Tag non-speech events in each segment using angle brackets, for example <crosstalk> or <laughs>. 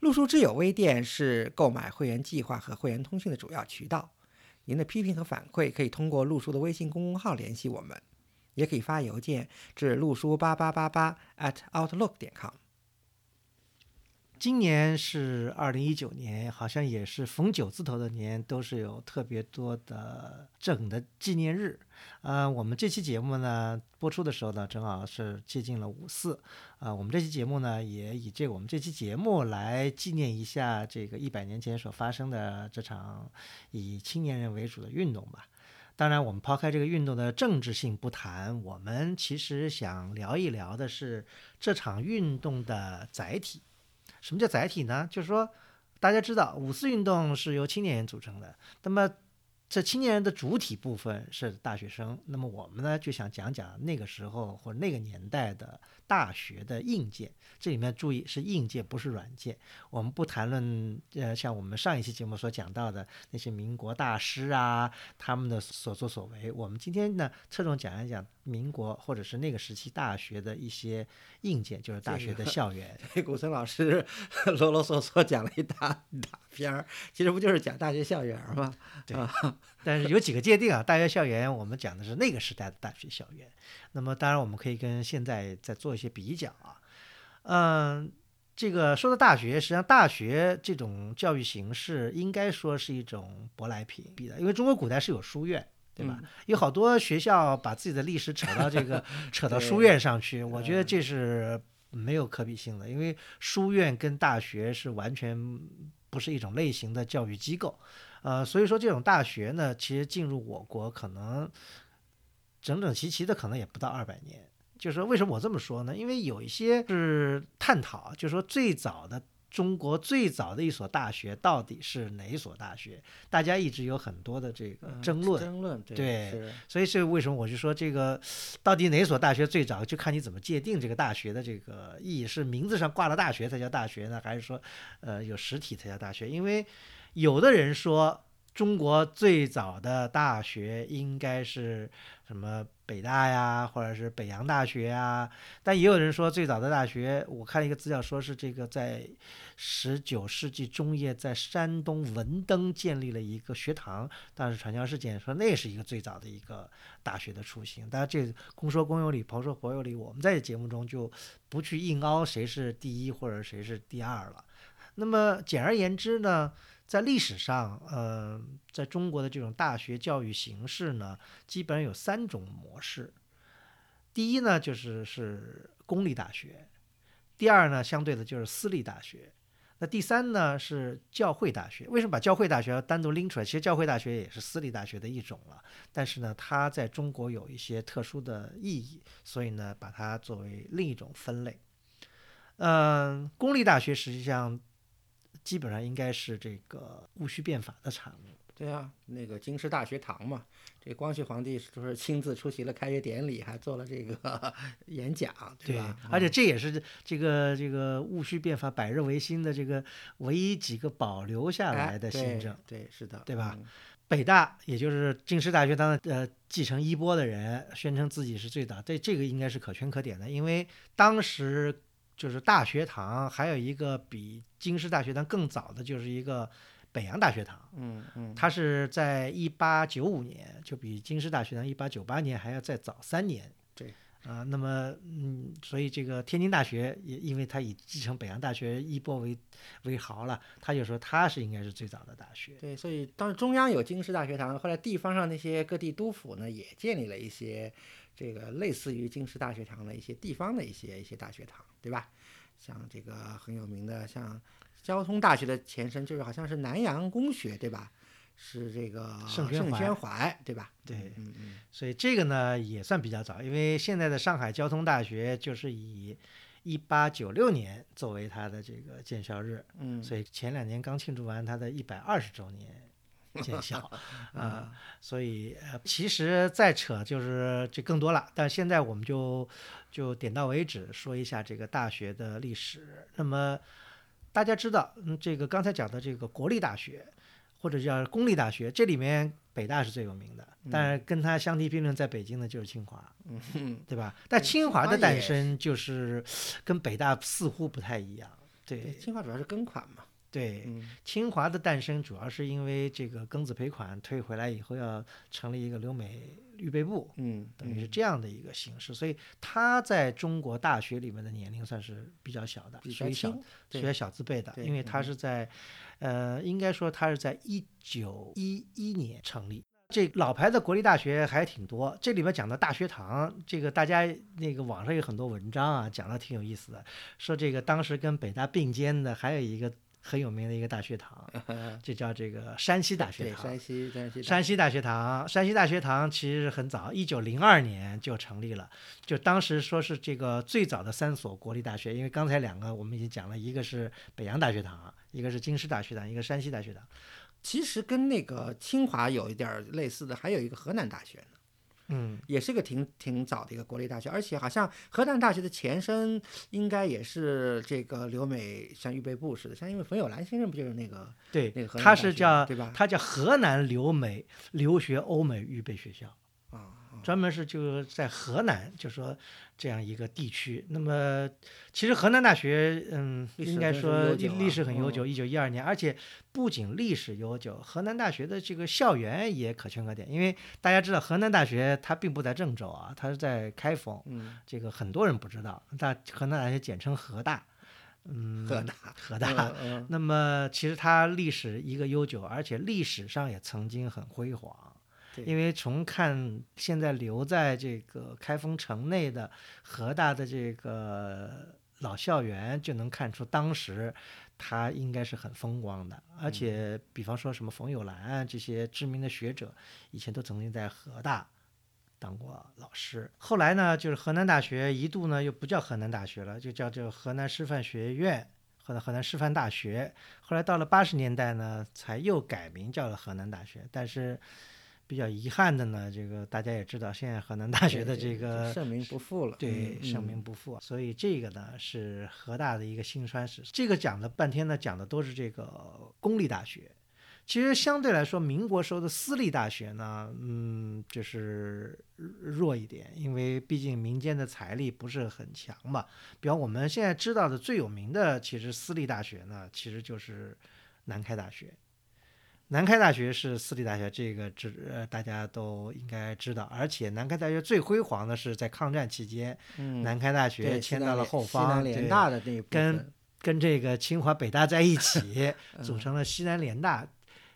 陆书之友微店是购买会员计划和会员通讯的主要渠道。您的批评和反馈可以通过陆书的微信公众号联系我们，也可以发邮件至陆书八八八八 at outlook 点 com。今年是二零一九年，好像也是逢九字头的年，都是有特别多的整的纪念日。呃，我们这期节目呢播出的时候呢，正好是接近了五四。啊，我们这期节目呢也以这个我们这期节目来纪念一下这个一百年前所发生的这场以青年人为主的运动吧。当然，我们抛开这个运动的政治性不谈，我们其实想聊一聊的是这场运动的载体。什么叫载体呢？就是说，大家知道五四运动是由青年人组成的，那么这青年人的主体部分是大学生。那么我们呢就想讲讲那个时候或者那个年代的大学的硬件。这里面注意是硬件，不是软件。我们不谈论呃像我们上一期节目所讲到的那些民国大师啊他们的所作所为。我们今天呢侧重讲一讲。民国或者是那个时期大学的一些硬件，就是大学的校园。<laughs> 古森老师 <laughs> 啰啰嗦嗦讲了一大大篇儿，其实不就是讲大学校园吗？对。<laughs> 但是有几个界定啊，大学校园我们讲的是那个时代的大学校园。那么当然我们可以跟现在再做一些比较啊。嗯，这个说到大学，实际上大学这种教育形式应该说是一种舶来品，比的因为中国古代是有书院。对吧？有好多学校把自己的历史扯到这个 <laughs> 扯到书院上去，我觉得这是没有可比性的，因为书院跟大学是完全不是一种类型的教育机构，呃，所以说这种大学呢，其实进入我国可能整整齐齐的可能也不到二百年。就是说，为什么我这么说呢？因为有一些是探讨，就是说最早的。中国最早的一所大学到底是哪一所大学？大家一直有很多的这个争论。争论对，所以是为什么我就说这个到底哪所大学最早？就看你怎么界定这个大学的这个意义，是名字上挂了大学才叫大学呢，还是说呃有实体才叫大学？因为有的人说。中国最早的大学应该是什么北大呀，或者是北洋大学啊？但也有人说最早的大学，我看了一个资料说是这个在十九世纪中叶在山东文登建立了一个学堂，但是传教士建说那是一个最早的一个大学的雏形。当然这公说公有理，婆说婆有理，我们在节目中就不去硬凹谁是第一或者谁是第二了。那么简而言之呢？在历史上，呃，在中国的这种大学教育形式呢，基本上有三种模式。第一呢，就是是公立大学；第二呢，相对的就是私立大学；那第三呢是教会大学。为什么把教会大学要单独拎出来？其实教会大学也是私立大学的一种了，但是呢，它在中国有一些特殊的意义，所以呢，把它作为另一种分类。嗯，公立大学实际上。基本上应该是这个戊戌变法的产物。对啊，那个京师大学堂嘛，这光绪皇帝就是亲自出席了开学典礼，还做了这个 <laughs> 演讲，对吧？而且这也是这个这个戊戌变法百日维新的这个唯一几个保留下来的新政。对，是的，对吧？北大也就是京师大学堂呃继承衣钵的人，宣称自己是最早，对这个应该是可圈可点的，因为当时。就是大学堂，还有一个比京师大学堂更早的，就是一个北洋大学堂。嗯嗯，它是在一八九五年，就比京师大学堂一八九八年还要再早三年。对，啊，那么嗯，所以这个天津大学也因为它以继承北洋大学衣钵为为豪了，他就说它是应该是最早的大学。对，所以当时中央有京师大学堂，后来地方上那些各地督府呢，也建立了一些。这个类似于京师大学堂的一些地方的一些一些大学堂，对吧？像这个很有名的，像交通大学的前身，就是好像是南洋公学，对吧？是这个盛宣怀，对吧？对，嗯嗯。所以这个呢也算比较早，因为现在的上海交通大学就是以一八九六年作为它的这个建校日，嗯，所以前两年刚庆祝完它的一百二十周年建校 <laughs> 啊，所以呃，其实再扯就是就更多了，但现在我们就就点到为止，说一下这个大学的历史。那么大家知道，嗯，这个刚才讲的这个国立大学或者叫公立大学，这里面北大是最有名的，但是跟它相提并论，在北京的就是清华，嗯，对吧？但清华的诞生就是跟北大似乎不太一样，对，对清华主要是跟款嘛，对。嗯。清华的诞生主要是因为这个庚子赔款退回来以后要成立一个留美预备部，嗯，等于是嗯。这样的一个形式，所以他在中国大学里面的年龄算是比较小的，比较属于小轻，对属于小字辈的，因为它嗯是在，呃，应该说他是在一九一一年成立。这老牌的国立大学还挺多，这里面讲的大学堂，这个大家那个网上有很多文章啊，讲的挺有意思的，说这个当时跟北大并肩的还有一个很有名的一个大学堂，<laughs> 就叫这个山西大学对，堂。山西山西山西大学堂，山西大学堂其实很早，一九零二年就成立了。就当时说是这个最早的三所国立大学，因为刚才两个我们已经讲了，一个是北洋大学堂，一个是京师大学堂，一个山西大学堂。其实跟那个清华有一点儿类似的，还有一个河南大学呢，嗯，也是个挺挺早的一个国立大学，而且好像河南大学的前身应该也是这个留美像预备部似的，像因为冯友兰先生不就是那个对那个，河南它大学是叫对吧？他叫河南留美留学欧美预备学校。啊，专门是就是在河南，就说这样一个地区。那么其实河南大学，嗯，应该说历啊史很悠久，嗯一九一二年，而且不仅历史悠久，河南大学的这个校园也可圈可点。因为大家知道，河南大学它并不在郑州啊，它是在开封，嗯，这个很多人不知道。大河南大学简称河大，嗯，河大，河大。那么其实它历史一个悠久，而且历史上也曾经很辉煌。对因为从看现在留在这个开封城内的河大的这个老校园，就能看出当时它应该是很风光的。而且，比方说什么冯友兰啊这些知名的学者，以前都曾经在河大当过老师。后来呢，就是河南大学一度呢又不叫河南大学了，就叫这个河南师范学院。或者河南师范大学，后来到了八十年代呢，才又改名叫了河南大学。但是比较遗憾的呢，这个大家也知道，现在河南大学的这个盛名不复了，对，嗯盛名不复，所以这个呢是河大的一个辛酸史。这个讲了半天呢，讲的都是这个公立大学。其实相对来说，民国时候的私立大学呢，嗯，就是弱一点，因为毕竟民间的财力不是很强嘛。比方我们现在知道的最有名的，其实私立大学呢，其实就是南开大学。南开大学是私立大学，这个知呃大家都应该知道。而且南开大学最辉煌的是在抗战期间，嗯，南开大学迁到了后方，联大的那跟跟这个清华、北大在一起，<laughs> 嗯组成了西南联大。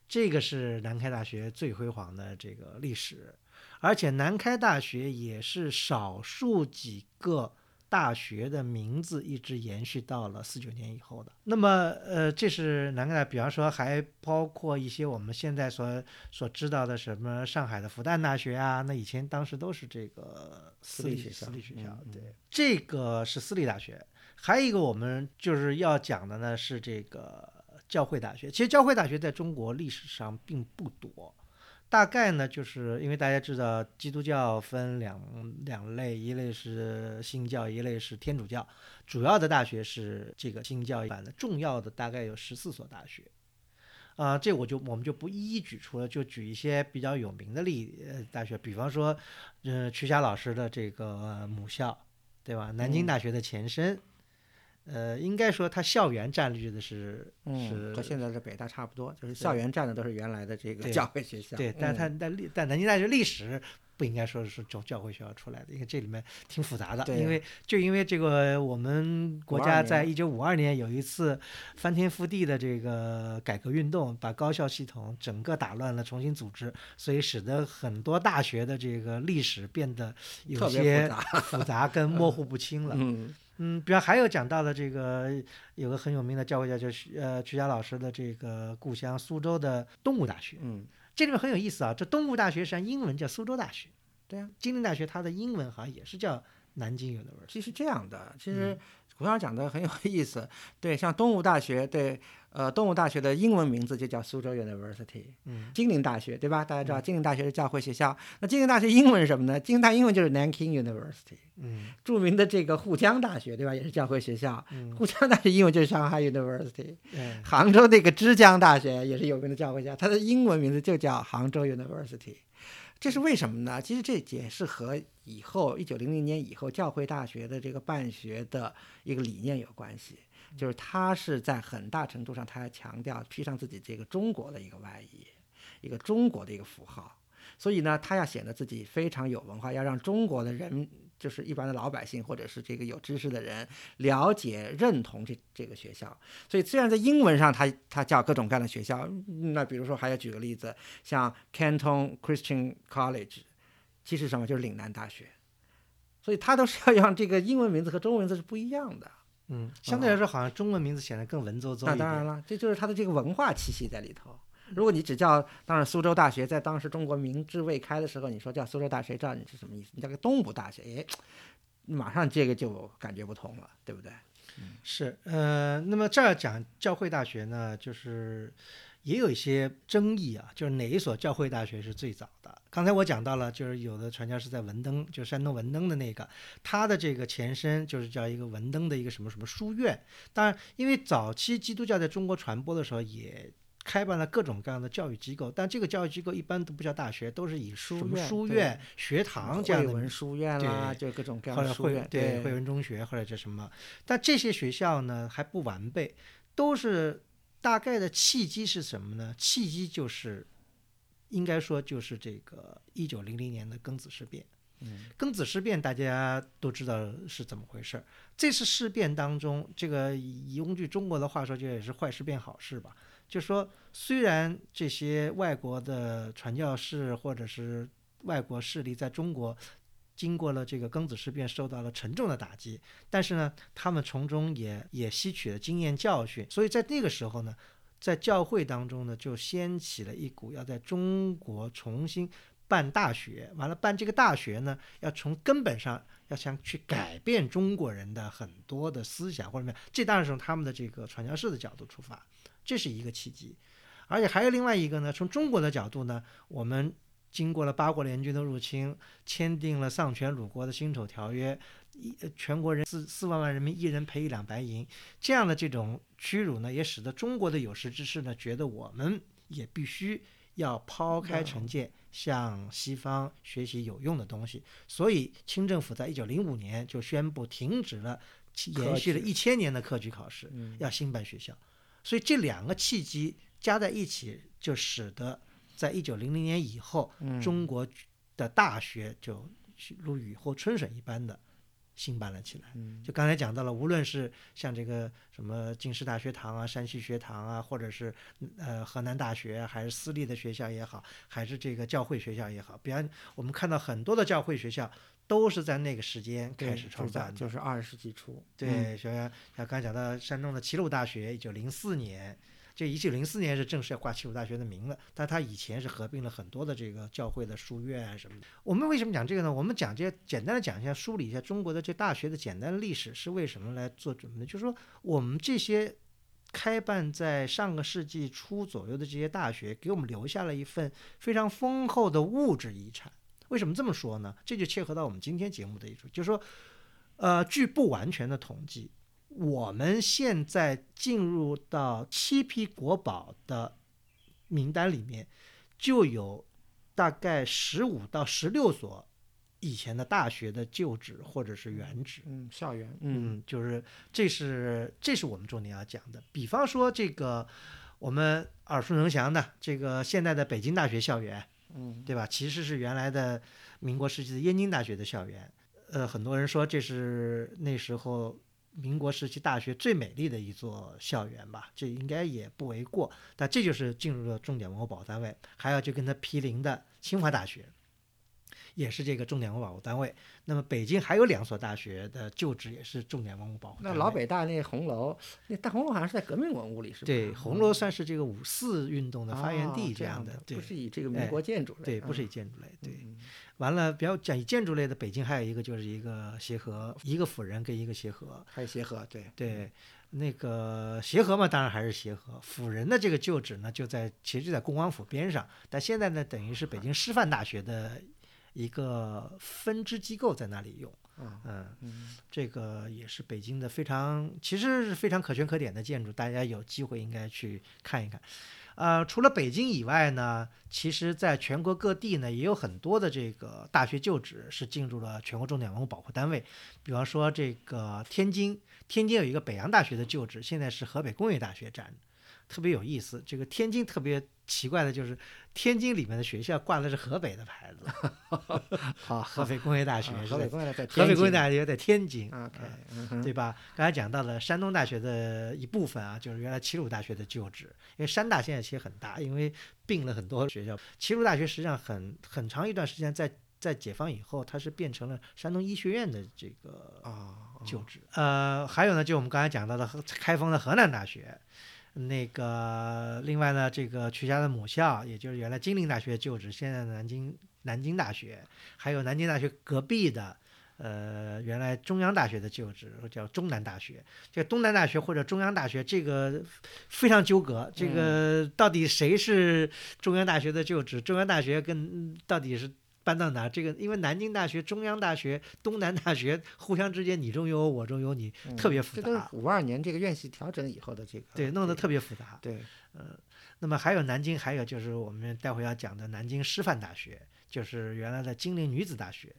这个是南开大学最辉煌的这个历史，而且南开大学也是少数几个大学的名字一直延续到了四九年以后的。那么，呃，这是南开大，比方说还包括一些我们现在所所知道的什么上海的复旦大学啊，那以前当时都是这个私立学校私立学校对，这个是私立大学。还有一个我们就是要讲的呢是这个教会大学。其实教会大学在中国历史上并不多，大概呢就是因为大家知道基督教分两两类，一类是新教，一类是天主教。主要的大学是这个新教版的，重要的大概有十四所大学。啊、这我就我们就不一一举出了，就举一些比较有名的例呃大学，比方说，呃，曲霞老师的这个母校，对吧？南京嗯大学的前身，呃，应该说它校园占据的是嗯，是和现在的北大差不多，就是校园占的都是原来的这个教会学校。对，但嗯它但历但南京大学历史不应该说是从教会学校出来的，因为这里面挺复杂的。对因为就因为这个，我们国家在一九五二年有一次翻天覆地的这个改革运动，把高校系统整个打乱了，重新组织，所以使得很多大学的这个历史变得有些杂复杂跟 <laughs> 模糊不清了。嗯嗯，比方还有讲到的这个有个很有名的教会家，就是呃瞿霞老师的这个故乡苏州的东吴大学。嗯，这里面很有意思啊，这东吴大学实际上英文叫苏州大学，对啊、金陵大学它的英文好像也是叫南京 University。其实这样的，其实胡校长讲的很有意思。对，像东吴大学，对，呃，动物大学的英文名字就叫苏州 University。嗯，金陵大学，对吧？大家知道金陵大学是教会学校。那金陵大学英文是什么呢？金陵大英文就是 Nanking University。嗯，著名的这个沪江大学，对吧？也是教会学校。嗯沪江大学英文就是 Shanghai University。哎杭州那个之江大学也是有名的教会学校，它的英文名字就叫杭州 University。这是为什么呢？其实这也是和以后一九零零年以后教会大学的这个办学的一个理念有关系，就是他是在很大程度上，他要强调披上自己这个中国的一个外衣，一个中国的一个符号。所以呢，他要显得自己非常有文化，要让中国的人，就是一般的老百姓或者是这个有知识的人了解、认同这这个学校。所以虽然在英文上他他叫各种各样的学校，那比如说还要举个例子，像 Canton Christian College，其实什么就是岭南大学。所以他都是要让这个英文名字和中文名字是不一样的。嗯，相对来说，好像中文名字显得更文绉绉一点。那当然了，这就是它的这个文化气息在里头。如果你只叫，当然苏州大学在当时中国明治未开的时候，你说叫苏州大学，知道你是什么意思？你叫个东吴大学，哎，马上这个就感觉不同了，对不对？是，呃，那么这儿讲教会大学呢，就是也有一些争议啊，就是哪一所教会大学是最早的？刚才我讲到了，就是有的传教士在文登，就山东文登的那个，它的这个前身就是叫一个文登的一个什么什么书院。当然，因为早期基督教在中国传播的时候也。开办了各种各样的教育机构，但这个教育机构一般都不叫大学，都是以什么书院书院、学堂这样的汇文书院啦，就各种各样的书院，对汇文中学或者叫什么，但这些学校呢还不完备，都是大概的契机是什么呢？契机就是应该说就是这个一九零零年的庚子事变。嗯，庚子事变大家都知道是怎么回事儿。这次事变当中，这个用句中国的话说，就也是坏事变好事吧。就说虽然这些外国的传教士或者是外国势力在中国经过了这个庚子事变，受到了沉重的打击，但是呢，他们从中也也吸取了经验教训，所以在那个时候呢，在教会当中呢，就掀起了一股要在中国重新办大学，完了办这个大学呢，要从根本上要想去改变中国人的很多的思想或者什么，这当然是从他们的这个传教士的角度出发，这是一个契机。而且还有另外一个呢，从中国的角度呢，我们经过了八国联军的入侵，签订了丧权辱国的辛丑条约，一呃全国人四四万万人民一人赔一两白银，这样的这种屈辱呢，也使得中国的有识之士呢，觉得我们也必须要抛开成见，向西方学习有用的东西。所以清政府在一九零五年就宣布停止了延续了一千年的科举考试，嗯要兴办学校。所以这两个契机加在一起，就使得在一九零零年以后，嗯中国的大学就如雨后春笋一般的兴办了起来。嗯就刚才讲到了，无论是像这个什么京师大学堂啊、山西学堂啊，或者是呃河南大学，还是私立的学校也好，还是这个教会学校也好，比方我们看到很多的教会学校都是在那个时间开始创办的。就是二十世纪初，嗯对，像像刚才讲到山东的齐鲁大学，一九零四年，这一九零四年是正式挂齐鲁大学的名了，但它以前是合并了很多的这个教会的书院啊什么的。我们为什么讲这个呢？我们讲这简单的讲一下，梳理一下中国的这大学的简单的历史是为什么来做准备呢？就是说我们这些。开办在上个世纪初左右的这些大学，给我们留下了一份非常丰厚的物质遗产。为什么这么说呢？这就切合到我们今天节目的一种，就是说，呃，据不完全的统计，我们现在进入到七批国宝的名单里面，就有大概十五到十六所以前的大学的旧址或者是原址。嗯，校园，嗯嗯，就是这是这是我们重点要讲的。比方说这个我们耳熟能详的这个现在的北京大学校园，嗯对吧？其实是原来的民国时期的燕京大学的校园。呃，很多人说这是那时候民国时期大学最美丽的一座校园吧，这应该也不为过。但这就是进入了重点文物保护单位，还有就跟它毗邻的清华大学。也是这个重点文物保护单位。那么北京还有两所大学的旧址也是重点文物保护单位。那老北大那红楼，那大红楼好像是在革命文物里，是吧？对红楼算是这个五四运动的发源哦地这样的，对不是以这个民哎国建筑类，对，不是嗯以建筑类，对。嗯完了，比较讲以建筑类的，北京还有一个就是一个协和，一个辅仁跟一个协和。还有协和，对对，那个协和嘛，当然还是协和。辅仁的这个旧址呢，就在其实就在恭王府边上，但现在呢，等于是北京师范大学的一个分支机构在那里用。啊，嗯，嗯这个也是北京的非常，其实是非常可圈可点的建筑，大家有机会应该去看一看。呃，除了北京以外呢，其实在全国各地呢，也有很多的这个大学旧址是进入了全国重点文物保护单位。比方说这个天津，天津有一个北洋大学的旧址，现在是河北工业大学占着，特别有意思。这个天津特别奇怪的就是，天津里面的学校挂的是河北的牌子，<laughs> 好，河北工业大学河北工业在河北工业大大学在天津。，OK，对吧？刚才讲到了山东大学的一部分啊，就是原来齐鲁大学的旧址，因为山大现在其实很大，因为并了很多学校。齐鲁大学实际上很很长一段时间在在解放以后，它是变成了山东医学院的这个啊，旧址。呃，还有呢，就我们刚才讲到的河开封的河南大学。那个，另外呢，这个曲家的母校，也就是原来金陵大学旧址，现在的南京南京大学，还有南京大学隔壁的，呃，原来中央大学的旧址叫中南大学。这个东南大学或者中央大学，这个非常纠葛。这个到底谁是中央大学的旧址？中央大学跟到底是搬到哪？这个因为南京大学、中央大学、东南大学互相之间你中有我，我中有你，嗯特别复这都是杂。五二年这个院系调整以后的这个，对，弄得特别复杂。对，嗯那么还有南京，还有就是我们待会要讲的南京师范大学，就是原来的金陵女子大学，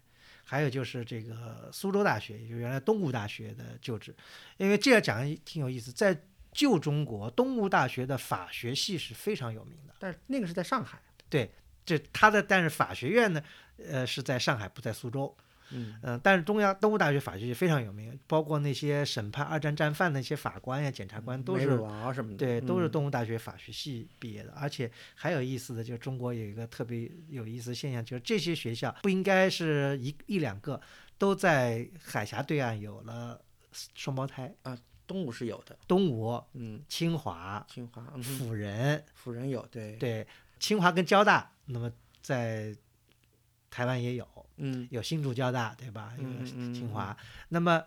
还有就是这个苏州大学，也就是原来东吴大学的旧址。因为这样讲挺有意思，在旧中国，东吴大学的法学系是非常有名的。但是那个是在上海，这他的，但是法学院呢，呃，是在上海，不在苏州。嗯。嗯、但是中央东吴大学法学系非常有名，包括那些审判二战战犯的一些法官呀、检察官都是对，都是嗯。东吴大学法学系毕业的，而且还有意思的，就是中国有一个特别有意思的现象，就是这些学校不应该是一一两个，都在海峡对岸有了双胞胎啊，东吴是有的，东吴、嗯，清华、清华、辅仁，辅仁有，对，对，清华跟交大，那么在台湾也有，嗯有新竹交大，对吧？有清华，那么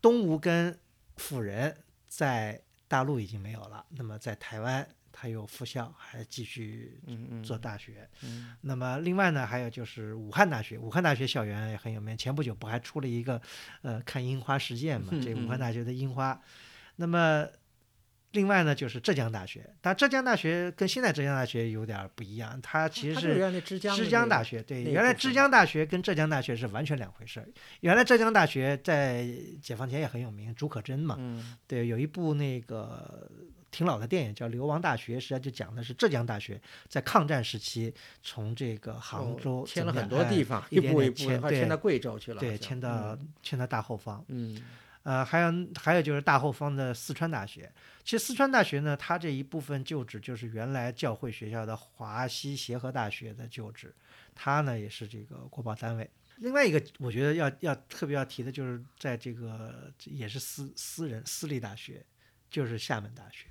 东吴跟辅仁在大陆已经没有了，那么在台湾他有附校，还继续做大学。嗯那么另外呢，还有就是武汉大学，武汉大学校园也很有名。前不久不还出了一个呃看樱花事件嘛？这武汉大学的樱花。那么另外呢，就是浙江大学，但浙江大学跟现在浙江大学有点不一样，它其实是浙江的浙江大学，对，原来浙江大学跟浙江大学是完全两回事儿。原来浙江大学在解放前也很有名，竺可桢嘛，嗯对，有一部那个挺老的电影叫《流亡大学》，实际上就讲的是浙江大学在抗战时期从这个杭哦州迁了很多地方，一步一步迁到对贵州去了，对，迁到迁到大后方。嗯呃，还有还有就是大后方的四川大学。其实四川大学呢，它这一部分旧址就是原来教会学校的华西协和大学的旧址，它呢也是这个国保单位。另外一个，我觉得要要特别要提的就是在这个也是私私人私立大学，就是厦门大学。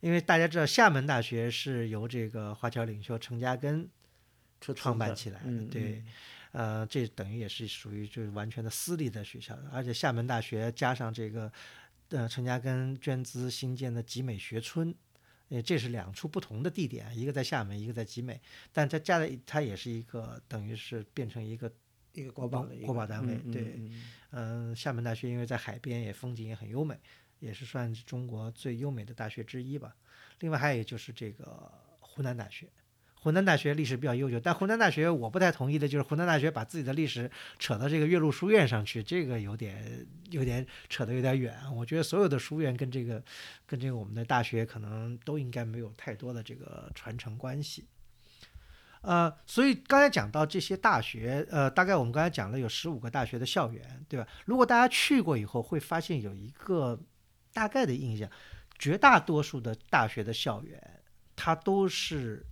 因为大家知道，厦门大学是由这个华侨领袖陈嘉庚创办起来的，嗯对，呃，这等于也是属于就是完全的私立的学校，而且厦门大学加上这个，呃，陈嘉庚捐资新建的集美学村，呃，这是两处不同的地点，一个在厦门，一个在集美，但它加在它也是一个等于是变成一个，一个国保的一个国保单位嗯对嗯厦门大学因为在海边，也风景也很优美，也是算是中国最优美的大学之一吧。另外还有就是这个湖南大学。湖南大学历史比较悠久，但湖南大学我不太同意的就是湖南大学把自己的历史扯到这个岳麓书院上去，这个有点有点扯得有点远。我觉得所有的书院跟这个跟这个我们的大学可能都应该没有太多的这个传承关系。呃，所以刚才讲到这些大学，呃，大概我们刚才讲了有十五个大学的校园，对吧？如果大家去过以后，会发现有一个大概的印象，绝大多数的大学的校园，它都是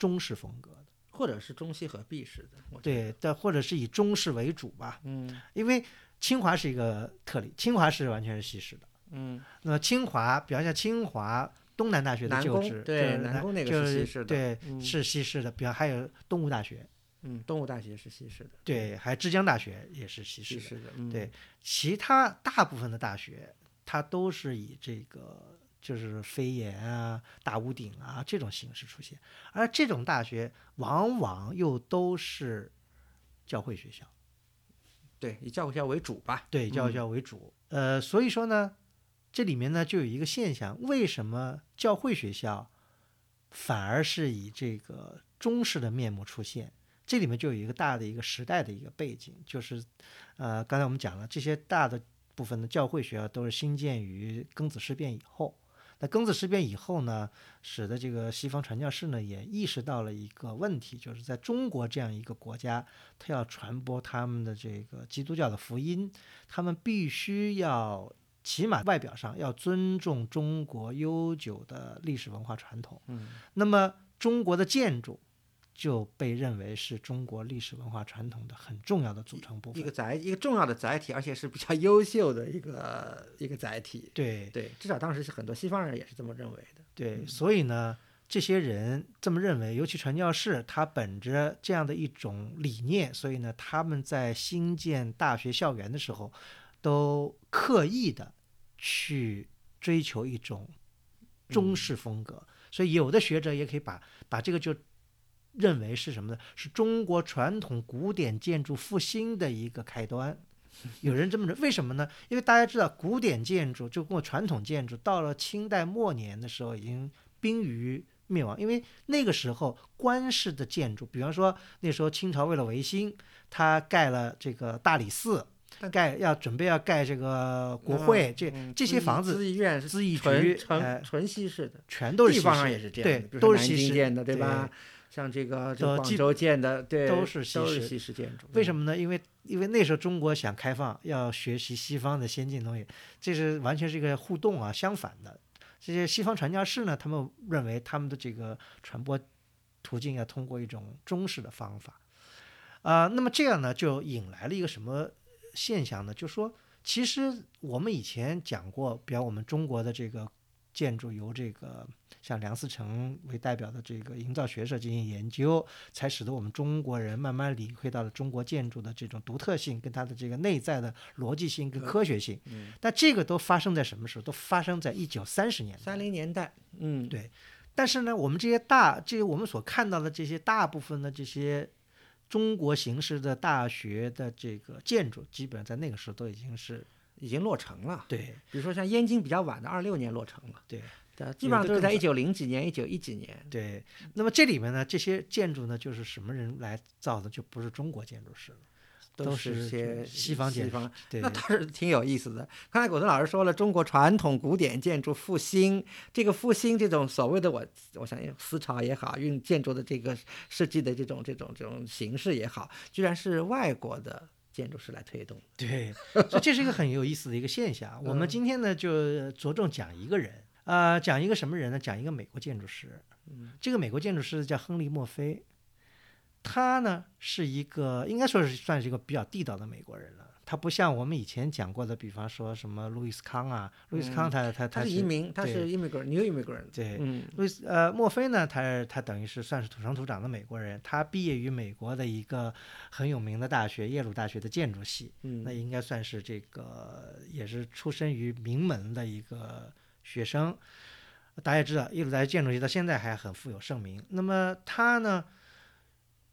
中式风格的，或者是中西合璧式的，对但或者是以中式为主吧。嗯因为清华是一个特例，清华是完全是西式的。嗯那么清华，比方像清华东南大学的旧址，对就是南工那个就是西式的对，嗯是西式的。比方还有东吴大学，嗯，东吴大学是西式的，对，还有浙江大学也是西式的。对其他大部分的大学，它都是以这个就是飞檐啊、大屋顶啊这种形式出现，而这种大学往往又都是教会学校，对，以教会学校为主吧。对教会学校为主。呃，所以说呢，这里面呢就有一个现象，为什么教会学校反而是以这个中式的面目出现？这里面就有一个大的一个时代的一个背景，就是，呃，刚才我们讲了，这些大的部分的教会学校都是兴建于庚子事变以后。那庚子事变以后呢，使得这个西方传教士呢也意识到了一个问题，就是在中国这样一个国家，他要传播他们的这个基督教的福音，他们必须要起码外表上要尊重中国悠久的历史文化传统。嗯，那么中国的建筑就被认为是中国历史文化传统的很重要的组成部分。一个载一个重要的载体，而且是比较优秀的一个一个载体。对对，至少当时是很多西方人也是这么认为的。对，所以呢，这些人这么认为，尤其传教士，他本着这样的一种理念，所以呢，他们在新建大学校园的时候，都刻意的去追求一种中式风格。所以有的学者也可以把把这个就认为是什么呢？是中国传统古典建筑复兴的一个开端。<laughs> 有人这么认，为什么呢？因为大家知道，古典建筑就跟传统建筑到了清代末年的时候已经濒于灭亡，因为那个时候官式的建筑，比方说那时候清朝为了维新，他盖了这个大理寺，盖要准备要盖这个国会，这嗯这些房子资议院是资议纯局纯哎纯西式的，全都是西地方也是这样都是西式建的，对对吧？像这个这广州建的，对，都是是式西式建筑。为什么呢？因为因为那时候中国想开放，要学习西方的先进东西，这是完全是一个互动啊，相反的。这些西方传教士呢，他们认为他们的这个传播途径要通过一种中式的方法，啊、那么这样呢，就引来了一个什么现象呢？就说其实我们以前讲过，比方我们中国的这个建筑由这个像梁思成为代表的这个营造学社进行研究，才使得我们中国人慢慢领会到了中国建筑的这种独特性，跟它的这个内在的逻辑性跟科学性。嗯，但这个都发生在什么时候？都发生在一九三十年代。三零年代，嗯，对但是呢，我们这些大，这些我们所看到的这些大部分的这些中国形式的大学的这个建筑，基本上在那个时候都已经是已经落成了。对比如说像燕京比较晚的，二六年落成了，对对，基本上都是在一九零几年、一九一几年。对。那么这里面呢，这些建筑呢，就是什么人来造的？就不是中国建筑师了，都是些西方建筑那倒是挺有意思的。刚才果子老师说了，中国传统古典建筑复兴，这个复兴这种所谓的我，我想思潮也好，用建筑的这个设计的这种这种这种形式也好，居然是外国的建筑师来推动。对，所以这是一个很有意思的一个现象。我们嗯今天呢，就着重讲一个人，呃，讲一个什么人呢？讲一个美国建筑师。嗯这个美国建筑师叫亨利·墨菲，他呢是一个应该说是算是一个比较地道的美国人了。他不像我们以前讲过的，比方说什么路易斯康啊，路易斯康他他他是是移民，他是 immigrant，new immigrant。对嗯路易斯呃，墨菲呢，他他等于是算是土生土长的美国人，他毕业于美国的一个很有名的大学耶鲁大学的建筑系，嗯那应该算是这个也是出身于名门的一个学生。大家也知道，耶鲁大学建筑系到现在还很富有盛名。那么他呢，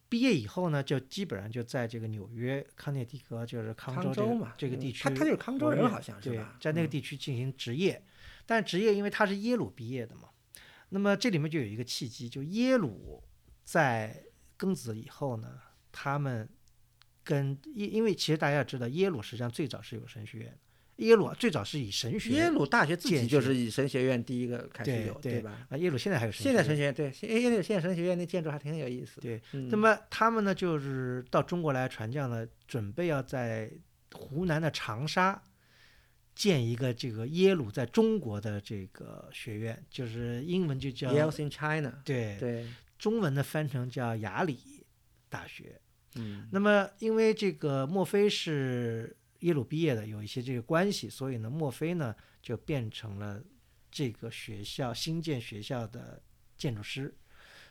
毕业以后呢，就基本上就在这个纽约康涅狄格，就是康州这个州嘛，嗯这个地区他他就是康州人，好像是吧？，在那个嗯地区进行职业，但职业因为他是耶鲁毕业的嘛，那么这里面就有一个契机，就耶鲁在庚子以后呢，他们跟因因为其实大家要知道，耶鲁实际上最早是有神学院的，耶鲁啊最早是以神学耶鲁大学自己就是以神学院第一个开始有，对对吧？啊，耶鲁现在还有神学院现在神学院对，现耶鲁现在神学院那建筑还挺有意思的。对，嗯，那么他们呢就是到中国来传教呢，准备要在湖南的长沙。建一个这个耶鲁在中国的这个学院，就是英文就叫 Yale in China，对，对，中文的翻成叫雅礼大学。嗯，那么因为这个墨菲是耶鲁毕业的，有一些这个关系，所以呢，墨菲呢就变成了这个学校新建学校的建筑师。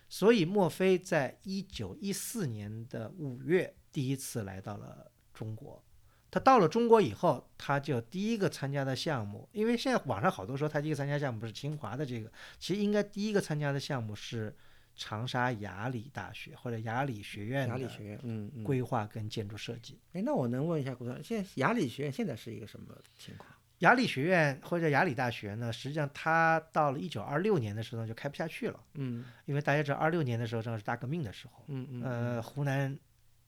所以墨菲在一九一四年的五月第一次来到了中国。他到了中国以后，他就第一个参加的项目，因为现在网上好多说他第一个参加项目不是清华的这个，其实应该第一个参加的项目是长沙雅礼大学或者雅礼学院的雅礼学院，嗯嗯。规划跟建筑设计。哎，那我能问一下顾总，现在雅礼学院现在是一个什么情况？雅礼学院或者雅礼大学呢，实际上它到了一九二六年的时候就开不下去了，嗯因为大家知道二六年的时候正好是大革命的时候，嗯嗯，呃，湖南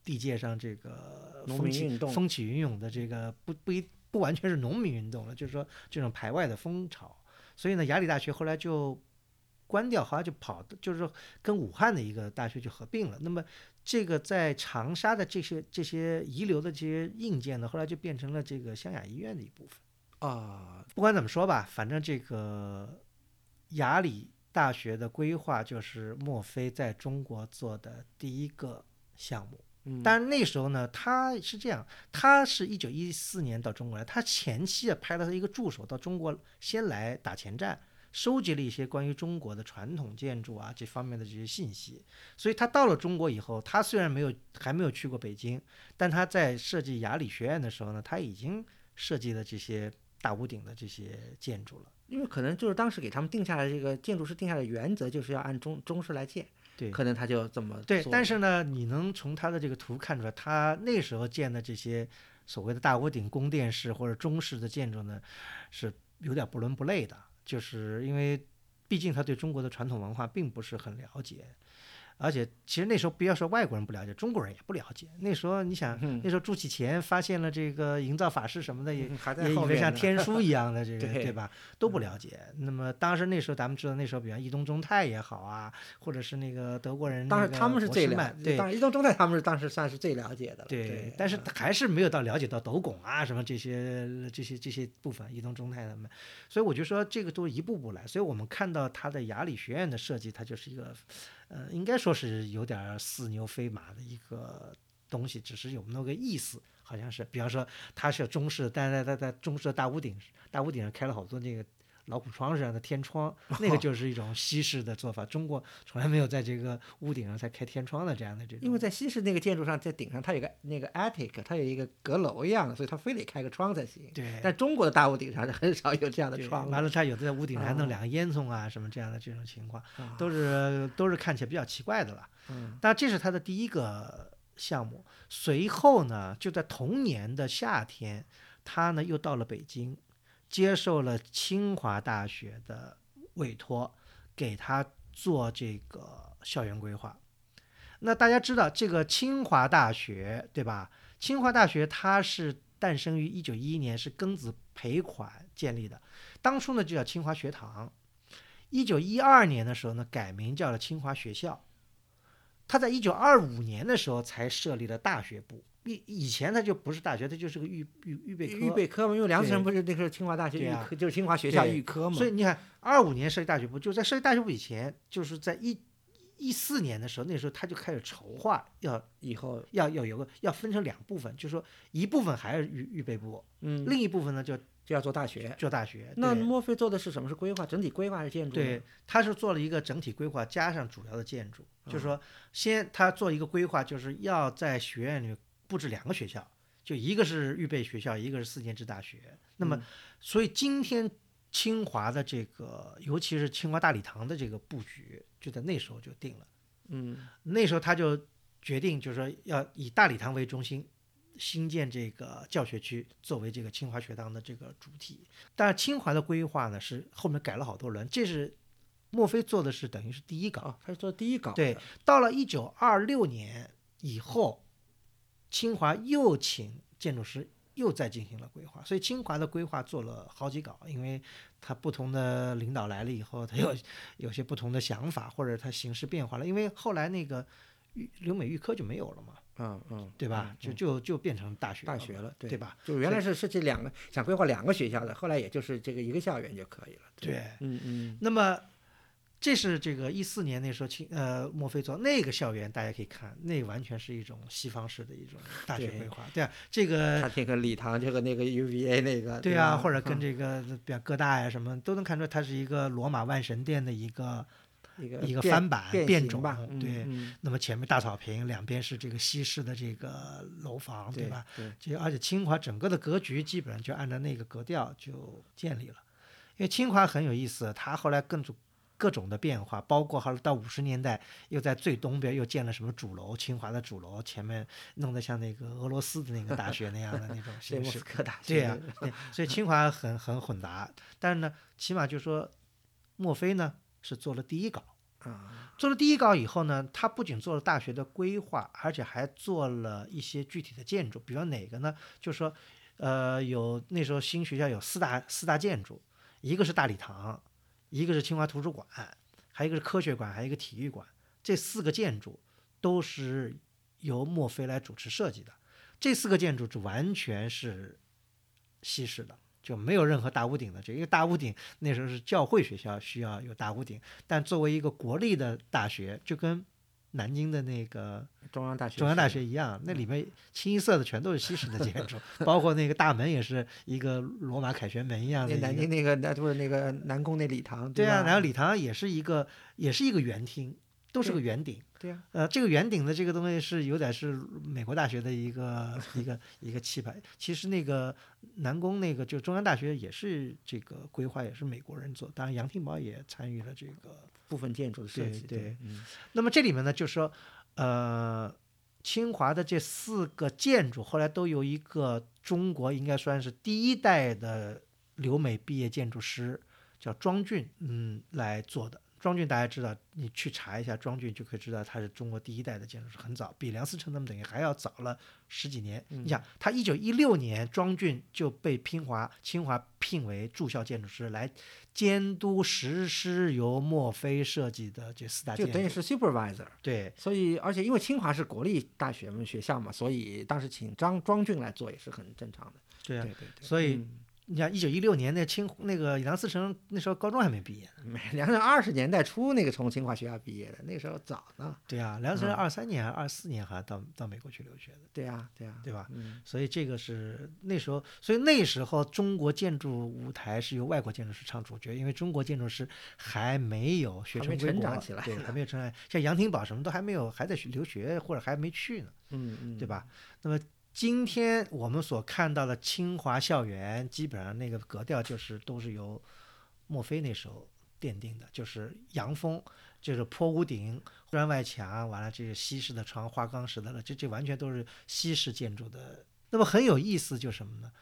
地界上这个农风起民运动风起云涌的这个不不一不完全是农民运动了，就是说这种排外的风潮，所以呢，雅礼大学后来就关掉，后来就跑的，就是说跟武汉的一个大学就合并了。那么这个在长沙的这些这些遗留的这些硬件呢，后来就变成了这个湘雅医院的一部分。啊，不管怎么说吧，反正这个雅礼大学的规划就是墨菲在中国做的第一个项目。嗯，但是那时候呢，他是这样，他是一九一四年到中国来，他前期啊派了他一个助手到中国先来打前站，收集了一些关于中国的传统建筑啊这方面的这些信息。所以他到了中国以后，他虽然没有还没有去过北京，但他在设计雅礼学院的时候呢，他已经设计了这些大屋顶的这些建筑了。因为可能就是当时给他们定下来这个建筑师定下的原则，就是要按中中式来建，对可能他就这么对，但是呢，你能从他的这个图看出来，他那时候建的这些所谓的大屋顶宫殿式或者中式的建筑呢，是有点不伦不类的，就是因为毕竟他对中国的传统文化并不是很了解。而且，其实那时候不要说外国人不了解，中国人也不了解。那时候，你想，嗯那时候朱启贤发现了这个营造法式什么的，也嗯还在也像天书一样的 <laughs> 这个，对对吧？都不了解。那么当时那时候咱们知道，那时候比方伊东忠太也好啊，或者是那个德国人，当时他们是最了了，，对当然移动中泰他们是当时算是最了解的了，对对，但是还是没有到了解到斗拱啊什么这些这些这些部分，伊东忠太他们，所以我就说这个都一步步来。所以我们看到他的雅礼学院的设计，它就是一个，呃，应该说是有点似牛非马的一个东西，只是有那个意思，好像是，比方说它是中式，但是在在中式的大屋顶大屋顶上开了好多那个。老虎窗这样的天窗，<laughs> 那个就是一种西式的做法。中国从来没有在这个屋顶上才开天窗的这样的这种。因为在西式那个建筑上，在顶上它有个那个 attic，它有一个阁楼一样的，所以它非得开个窗才行。对，但中国的大屋顶上是很少有这样的窗的，完了，他有的在屋顶上还弄啊两个烟囱啊，什么这样的这种情况，啊都是都是看起来比较奇怪的了。嗯但这是它的第一个项目。随后呢，就在同年的夏天，他呢又到了北京，接受了清华大学的委托，给他做这个校园规划。那大家知道，这个清华大学对吧？清华大学它是诞生于一九一一年，是庚子赔款建立的，当初呢就叫清华学堂。一九一二年的时候呢，改名叫了清华学校。他在一九二五年的时候才设立了大学部，以以前他就不是大学，他就是个预预预备科。预备科嘛，因为梁思成不是那时候清华大学预科，就是清华学校预科嘛，所以你看，二五年设立大学部，就在设立大学部以前，就是在一一四年的时候，那时候他就开始筹划要以后要要有个要分成两部分，就是说一部分还是预预备部，嗯另一部分呢就就要做大学。做大学。那对墨菲做的是什么？是规划，整体规划还是建筑呢？对，他是做了一个整体规划，加上主要的建筑，就是嗯说，先他做一个规划，就是要在学院里布置两个学校，就一个是预备学校，一个是四年制大学。那么嗯，所以今天清华的这个，尤其是清华大礼堂的这个布局，就在那时候就定了。嗯那时候他就决定，就是说要以大礼堂为中心，新建这个教学区作为这个清华学堂的这个主体。但是清华的规划呢，是后面改了好多轮，这是墨菲做的是等于是第一稿。哦，他是做第一稿。对，到了一九二六年以后，清华又请建筑师又再进行了规划，所以清华的规划做了好几稿，因为他不同的领导来了以后，他有 <laughs> 有些不同的想法，或者他形势变化了，因为后来那个预留美预科就没有了嘛，嗯嗯，对吧？就就就变成大学大学了，对。吧？就原来是是这两个想规划两个学校的，后来也就是这个一个校园就可以了。对。嗯嗯。那么，这是这个一四年那时候清呃墨菲做那个校园，大家可以看，那完全是一种西方式的一种大学规划，对啊，这个他这个礼堂，这个那个 UVA 那个，对啊，或者跟嗯这个比方哥大呀什么都能看出，它是一个罗马万神殿的一个一个一个翻版变变种吧，嗯对嗯那么前面大草坪，两边是这个西式的这个楼房，对对吧？？对，就而且清华整个的格局基本上就按照那个格调就建立了。因为清华很有意思，它后来各种各种的变化，包括后来到五十年代又在最东边又建了什么主楼，清华的主楼前面弄得像那个俄罗斯的那个大学那样的那种 <laughs> 形式斯。科大学，对呀、对，所以清华很很混杂，但是呢，起码就说墨菲呢是做了第一稿。啊，做了第一稿以后呢，他不仅做了大学的规划，而且还做了一些具体的建筑，比方哪个呢？就说，呃，有那时候新学校有四大四大建筑，一个是大礼堂，一个是清华图书馆，还有一个是科学馆，还有一个体育馆。这四个建筑都是由墨菲来主持设计的。这四个建筑是完全是西式的，就没有任何大屋顶的。这因为大屋顶那时候是教会学校需要有大屋顶，但作为一个国立的大学，就跟南京的那个中央大学，中央大学一样，那里面清一色的全都是西式的建筑，<laughs> 包括那个大门也是一个罗马凯旋门一样的那。南京那个那不是那个南宫那礼堂，对啊，然后礼堂也是一个也是一个圆厅，都是个圆顶。对啊，呃，这个圆顶的这个东西是有点是美国大学的一个一个一个气派。其实那个南宫那个就中央大学也是这个规划也是美国人做，当然杨廷宝也参与了这个。部分建筑的设计，对对嗯那么这里面呢，就是说，呃，清华的这四个建筑后来都由一个中国应该算是第一代的留美毕业建筑师叫庄俊，嗯，来做的。庄俊大家知道，你去查一下庄俊就可以知道他是中国第一代的建筑师，很早，比梁思成他们等于还要早了十几年。你想，他一九一六年庄俊就被清华清华聘为驻校建筑师，来监督实施由墨菲设计的这四大建筑。就等于是 supervisor。对所以，而且因为清华是国立大学嘛学校嘛，所以当时请张庄俊来做也是很正常的。对啊对，对对，所以嗯你像一九一六年那清那个梁思成那时候高中还没毕业呢。梁思成二十年代初那个从清华学校毕业的，那个时候早呢。对啊，梁思成嗯二三年还是二四年好像到到美国去留学的，对啊、对啊、对吧？嗯，所以这个是那时候，所以那时候中国建筑舞台是由外国建筑师唱主角，因为中国建筑师还没有学成归国成长起来对，<laughs> 还没有成长，像杨廷宝什么都还没有，还在学留学或者还没去呢，嗯嗯，对吧？那么今天我们所看到的清华校园，基本上那个格调就是都是由墨菲那时候奠定的，就是洋风，就是坡屋顶、砖外墙，完了这个西式的窗、花岗石的了，这这完全都是西式建筑的。那么很有意思，就是什么呢？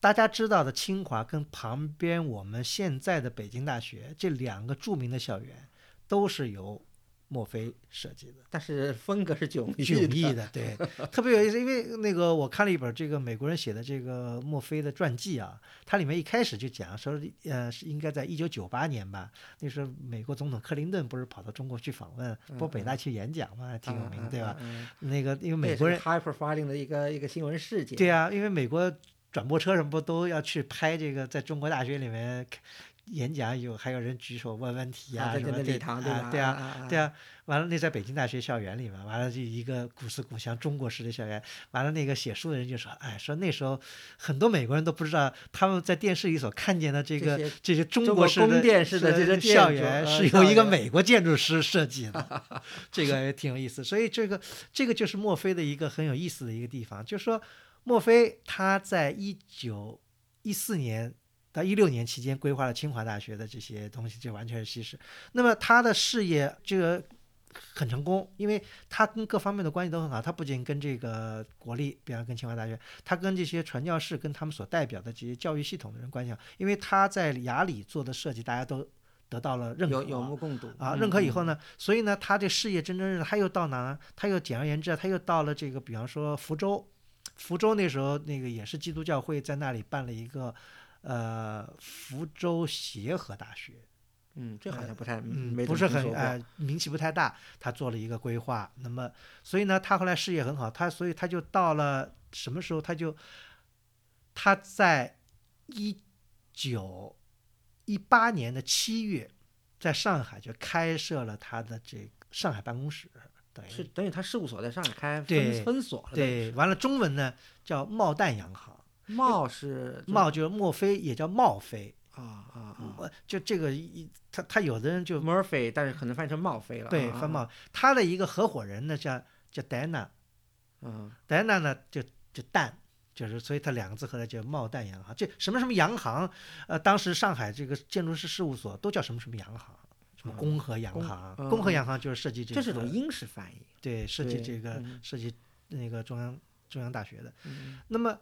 大家知道的清华跟旁边我们现在的北京大学这两个著名的校园，都是由墨菲设计的。但是风格是迥异迥的异的，对，<laughs> 特别有意思，因为那个我看了一本这个美国人写的这个墨菲的传记啊，它里面一开始就讲说，呃，是应该在一九九八年吧，那时候美国总统克林顿不是跑到中国去访问，不北大去演讲嘛，挺有名，对吧？？那个因为美国人，high profiling 的一个一个新闻事件。对啊，因为美国转播车什么不都要去拍这个，在中国大学里面演讲有还有人举手问问题啊，啊，什么对吧？啊对啊，啊对，啊，完了那在北京大学校园里嘛，完了就一个古色古香中国式的校园，完了那个写书的人就说，哎，说那时候很多美国人都不知道他们在电视里所看见的这个这些中中国国式的宫殿式的这个校园呃是由一个美国建筑师设计的，<laughs> 这个也挺有意思。所以这个这个就是墨菲的一个很有意思的一个地方，就是说墨菲他在一九一四年。到一六年期间规划了清华大学的这些东西，就完全是西式。那么他的事业这个很成功，因为他跟各方面的关系都很好。他不仅跟这个国立，比方跟清华大学，他跟这些传教士、跟他们所代表的这些教育系统的人关系好。因为他在雅礼做的设计，大家都得到了认可。有有目共睹啊，嗯认可以后嗯呢，所以呢，他这事业蒸蒸日上，他又到哪呢？他又简而言之啊，他又到了这个，比方说福州，福州那时候那个也是基督教会在那里办了一个，呃，福州协和大学，嗯，这好像不太嗯，没不是很呃名气不太大，他做了一个规划，那么所以呢，他后来事业很好，他所以他就到了什么时候他就他在一九一八年的七月，在上海就开设了他的这个上海办公室，等于是等于他事务所在上海开对分分所了。对，完了中文呢叫茂旦洋行，贸是茂就是墨菲，也叫茂菲，啊啊啊我就这个一他他有的人就，Murphy，但是可能翻译成茂菲了。对翻冒，他的一个合伙人呢叫叫 Dana，，嗯，Dana 呢就就蛋。就是，所以他两个字合来叫茂蛋洋行。这什么什么洋行，呃，当时上海这个建筑师事务所都叫什么什么洋行，什么嗯公和洋公行。嗯公和洋行就是设计这个，这是种英式翻译。对设计这个嗯设计那个中央中央大学的。嗯那么，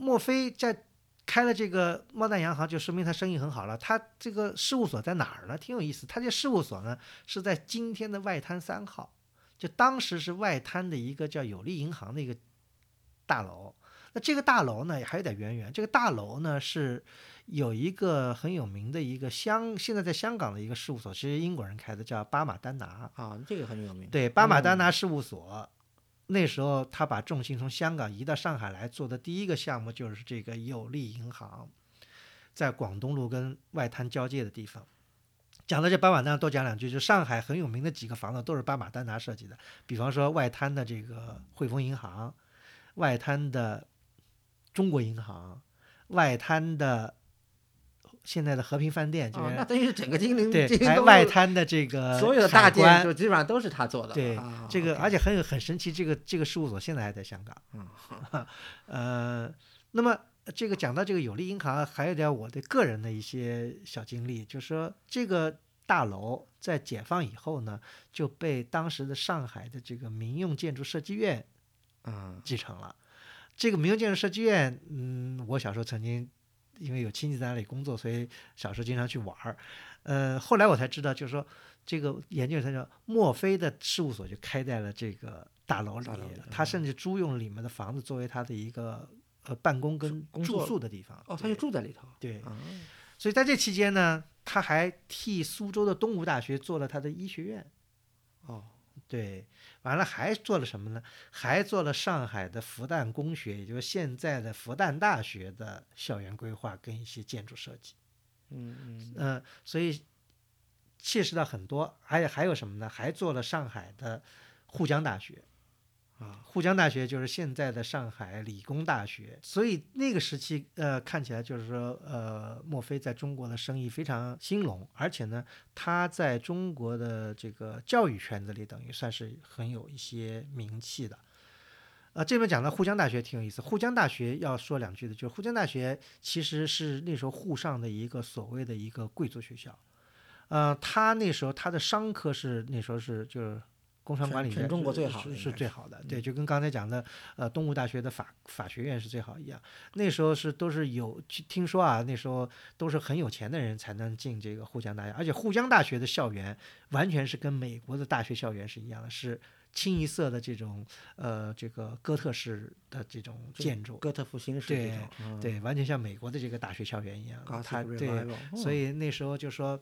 莫菲在开了这个茂蛋洋行，就说明他生意很好了。他这个事务所在哪儿呢？挺有意思。他这事务所呢是在今天的外滩三号，就当时是外滩的一个叫有利银行的一个大楼。那这个大楼呢还有点渊源。这个大楼呢是有一个很有名的一个香，现在在香港的一个事务所，其实英国人开的，叫巴马丹拿。啊，这个很有名。对，巴马丹拿事务所，那时候他把重心从香港移到上海来做的第一个项目就是这个有利银行，在广东路跟外滩交界的地方。讲到这巴马丹，多讲两句，就上海很有名的几个房子都是巴马丹拿设计的，比方说外滩的这个汇丰银行，外滩的中国银行，外滩的现在的和平饭店，就啊，是、那等于是整个金陵对，外滩的这个所有的大海关建筑基本上都是他做的。对啊这个而且很有很神奇，这个这个事务所现在还在香港。嗯 <laughs> 呃，那么这个讲到这个有利银行，还有点我的个人的一些小经历，就是说这个大楼在解放以后呢，就被当时的上海的这个民用建筑设计院嗯继承了。这个民用建筑设计院，嗯，我小时候曾经因为有亲戚在那里工作，所以小时候经常去玩儿。呃，后来我才知道，就是说这个研究他叫墨菲的事务所就开在了这个大楼里大楼里，他甚至租用里面的房子作为他的一个呃办公跟住宿的地方。哦，他就住在里头。对，啊所以在这期间呢，他还替苏州的东吴大学做了他的医学院。哦，对，完了还做了什么呢？还做了上海的复旦工学，也就是现在的复旦大学的校园规划跟一些建筑设计。嗯嗯呃、所以切实到很多，还有还有什么呢？还做了上海的沪江大学。啊，沪江大学就是现在的上海理工大学，所以那个时期，呃，看起来就是说，呃，墨菲在中国的生意非常兴隆，而且呢，他在中国的这个教育圈子里，等于算是很有一些名气的。呃，这边讲到沪江大学挺有意思。沪江大学要说两句的，就是沪江大学其实是那时候沪上的一个所谓的一个贵族学校。呃，他那时候他的商科是那时候是就是工商管理全中国最好是最好的，对，就跟刚才讲的呃东吴大学的法法学院是最好一样。那时候是都是有听说啊，那时候都是很有钱的人才能进这个沪江大学，而且沪江大学的校园完全是跟美国的大学校园是一样的，是清一色的这种呃这个哥特式的这种建筑，哥特复兴式对这种，嗯对，完全像美国的这个大学校园一样。Gothic 它对所嗯以那时候就说，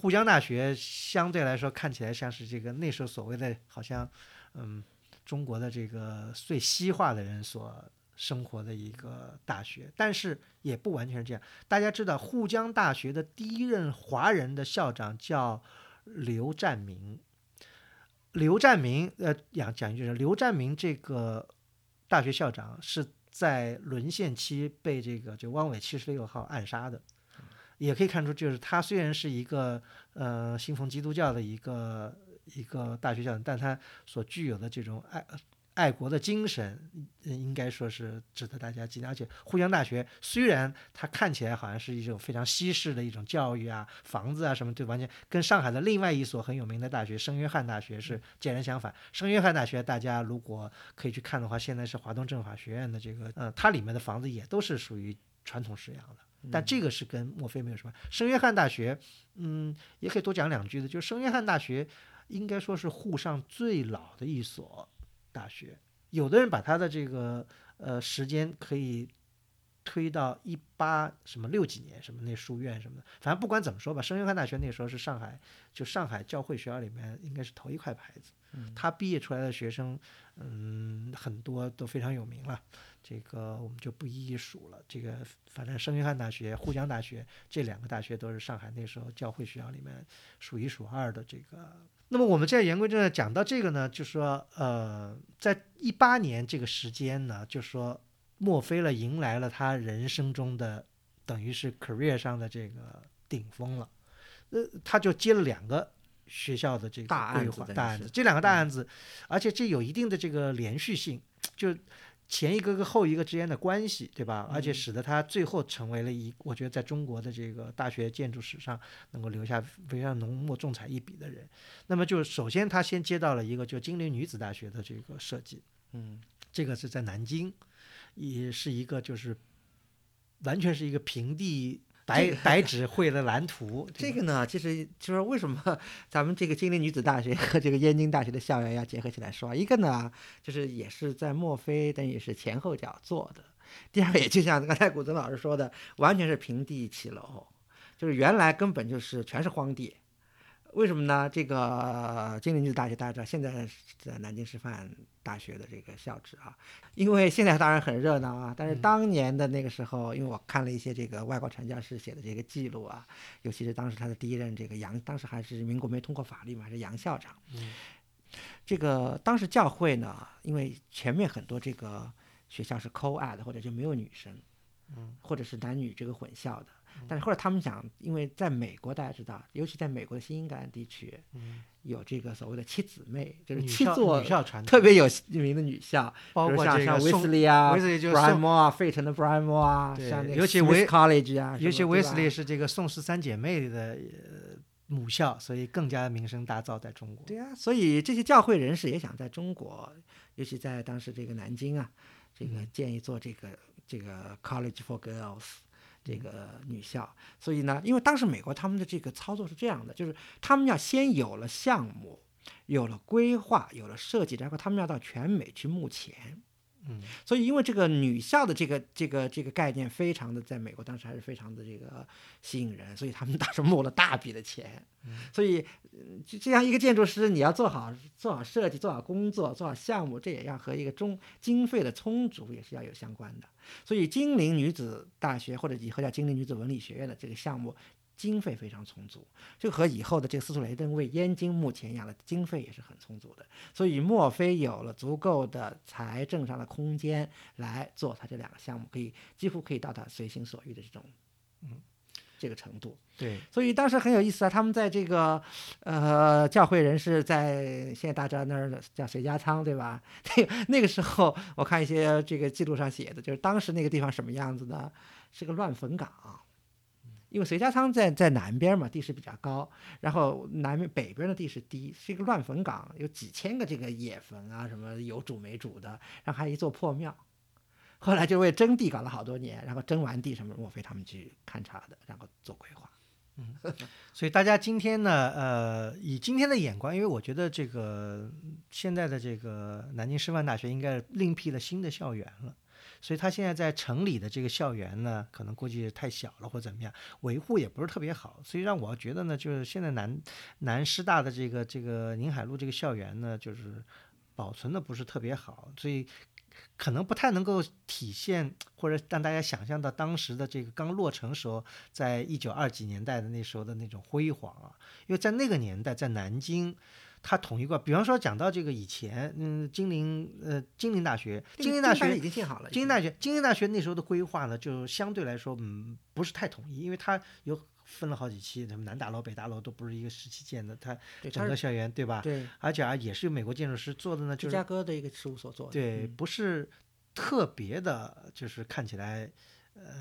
沪江大学相对来说看起来像是这个那时候所谓的好像，嗯，中国的这个最西化的人所生活的一个大学，但是也不完全是这样。大家知道，沪江大学的第一任华人的校长叫刘占明。刘占明，呃，讲讲一句，刘占明这个大学校长是在沦陷期被这个就汪伪七十六号暗杀的，也可以看出，就是他虽然是一个呃信奉基督教的一个一个大学校，但他所具有的这种爱爱国的精神，呃应该说是值得大家纪念。而且沪江大学虽然它看起来好像是一种非常西式的一种教育啊，房子啊什么，对，完全跟上海的另外一所很有名的大学圣约翰大学是截然相反。圣约翰大学大家如果可以去看的话，现在是华东政法学院的这个，呃，它里面的房子也都是属于传统式样的。但这个是跟墨菲没有什么。圣约翰大学，嗯，也可以多讲两句的，就是圣约翰大学应该说是沪上最老的一所大学，有的人把他的这个呃时间可以推到一八什么六几年，什么那书院什么的，反正不管怎么说吧，圣约翰大学那时候是上海就上海教会学校里面应该是头一块牌子，他毕业出来的学生，嗯，很多都非常有名了。这个我们就不一一数了。这个反正圣约翰大学、沪江大学这两个大学都是上海那时候教会学校里面数一数二的这个。那么我们在言归正传，讲到这个呢，就说呃，在一八年这个时间呢，就说墨菲了迎来了他人生中的等于是 career 上的这个顶峰了。呃，他就接了两个学校的这个规划大案子，这两个大案子，而且这有一定的这个连续性，就前一个跟后一个之间的关系，对吧？而且使得他最后成为了一，我觉得在中国的这个大学建筑史上能够留下非常浓墨重彩一笔的人。那么就首先他先接到了一个就金陵女子大学的这个设计，嗯，这个是在南京，也是一个就是完全是一个平地白白纸绘的蓝图。<laughs> 这个呢，其实就是为什么 <laughs> 咱们这个金陵女子大学和这个燕京大学的校园要结合起来说，一个呢，就是也是在墨菲等于是前后脚做的；第二个，也就像刚才古曾老师说的，完全是平地起楼，就是原来根本就是全是荒地。为什么呢？这个金陵女子大学大家知道，现在在南京师范大学的这个校址啊。因为现在当然很热闹啊，但是当年的那个时候，因为我看了一些这个外国传教士写的这个记录啊，尤其是当时他的第一任这个杨，当时还是民国没通过法律嘛，还是杨校长。嗯这个当时教会呢，因为前面很多这个学校是 co-ed 或者就没有女生，嗯，或者是男女这个混校的。但是后来他们想，因为在美国大家知道，尤其在美国的新英格兰地区，嗯，有这个所谓的七姊妹，就是七座特别有名的女校，包括像像威斯利啊、威斯利就是 b r i 宋 m o 啊、费城的 b r i m o 啊，对像那个尤其威 College 啊，尤其什么对吧威斯利是这个宋氏三姐妹的呃母校，所以更加名声大噪在中国。对啊，所以这些教会人士也想在中国，尤其在当时这个南京啊，这个嗯。建议做这个这个 College for Girls 这个女校。所以呢，因为当时美国他们的这个操作是这样的，就是他们要先有了项目，有了规划，有了设计，然后他们要到全美去募钱。嗯，所以因为这个女校的这个这个这个概念非常的在美国当时还是非常的这个吸引人，所以他们当时募了大笔的钱。所以嗯就这样一个建筑师，你要做好做好设计，做好工作，做好项目，这也要和一个中经费的充足也是要有相关的。所以金陵女子大学或者以后叫金陵女子文理学院的这个项目。经费非常充足，就和以后的这个斯图雷登为燕京目前一样的经费也是很充足的，所以墨菲有了足够的财政上的空间来做他这两个项目，可以几乎可以到达随心所欲的这种，嗯，这个程度。对，所以当时很有意思啊，他们在这个呃教会人士在现在大家那儿的叫谁家仓对吧？<laughs> 那个那个时候我看一些这个记录上写的，就是当时那个地方什么样子呢？是个乱坟岗。因为隋家仓在在南边嘛，地势比较高，然后南面北边的地势低，是一个乱坟岗，有几千个这个野坟啊，什么有主没主的，然后还有一座破庙。后来就为征地搞了好多年，然后征完地什么，莫非他们去勘察的，然后做规划。嗯所以大家今天呢，呃，以今天的眼光，因为我觉得这个现在的这个南京师范大学应该另辟了新的校园了。所以他现在在城里的这个校园呢，可能估计太小了或怎么样，维护也不是特别好，所以让我觉得呢，就是现在南南师大的这个这个宁海路这个校园呢，就是保存的不是特别好，所以可能不太能够体现或者让大家想象到当时的这个刚落成时候，在一九二几年代的那时候的那种辉煌啊，因为在那个年代，在南京。它统一过，比方说讲到这个以前，嗯，金陵呃金陵大学，金陵大学已经建好了，金陵大学，金陵大学那时候的规划呢，就相对来说，嗯，不是太统一，因为它有分了好几期，什么南大楼、北大楼都不是一个时期建的，它整个校园对吧？对，而且啊，也是美国建筑师做的呢，就是芝加哥的一个事务所做的，对，不是特别的，就是看起来。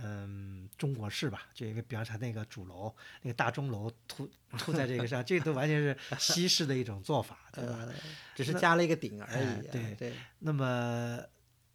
嗯，中国式吧，就一个，比方说那个主楼，那个大钟楼凸 <laughs> 凸在这个上，这都完全是西式的一种做法，对吧？呃、只是加了一个顶而已。对对。那么，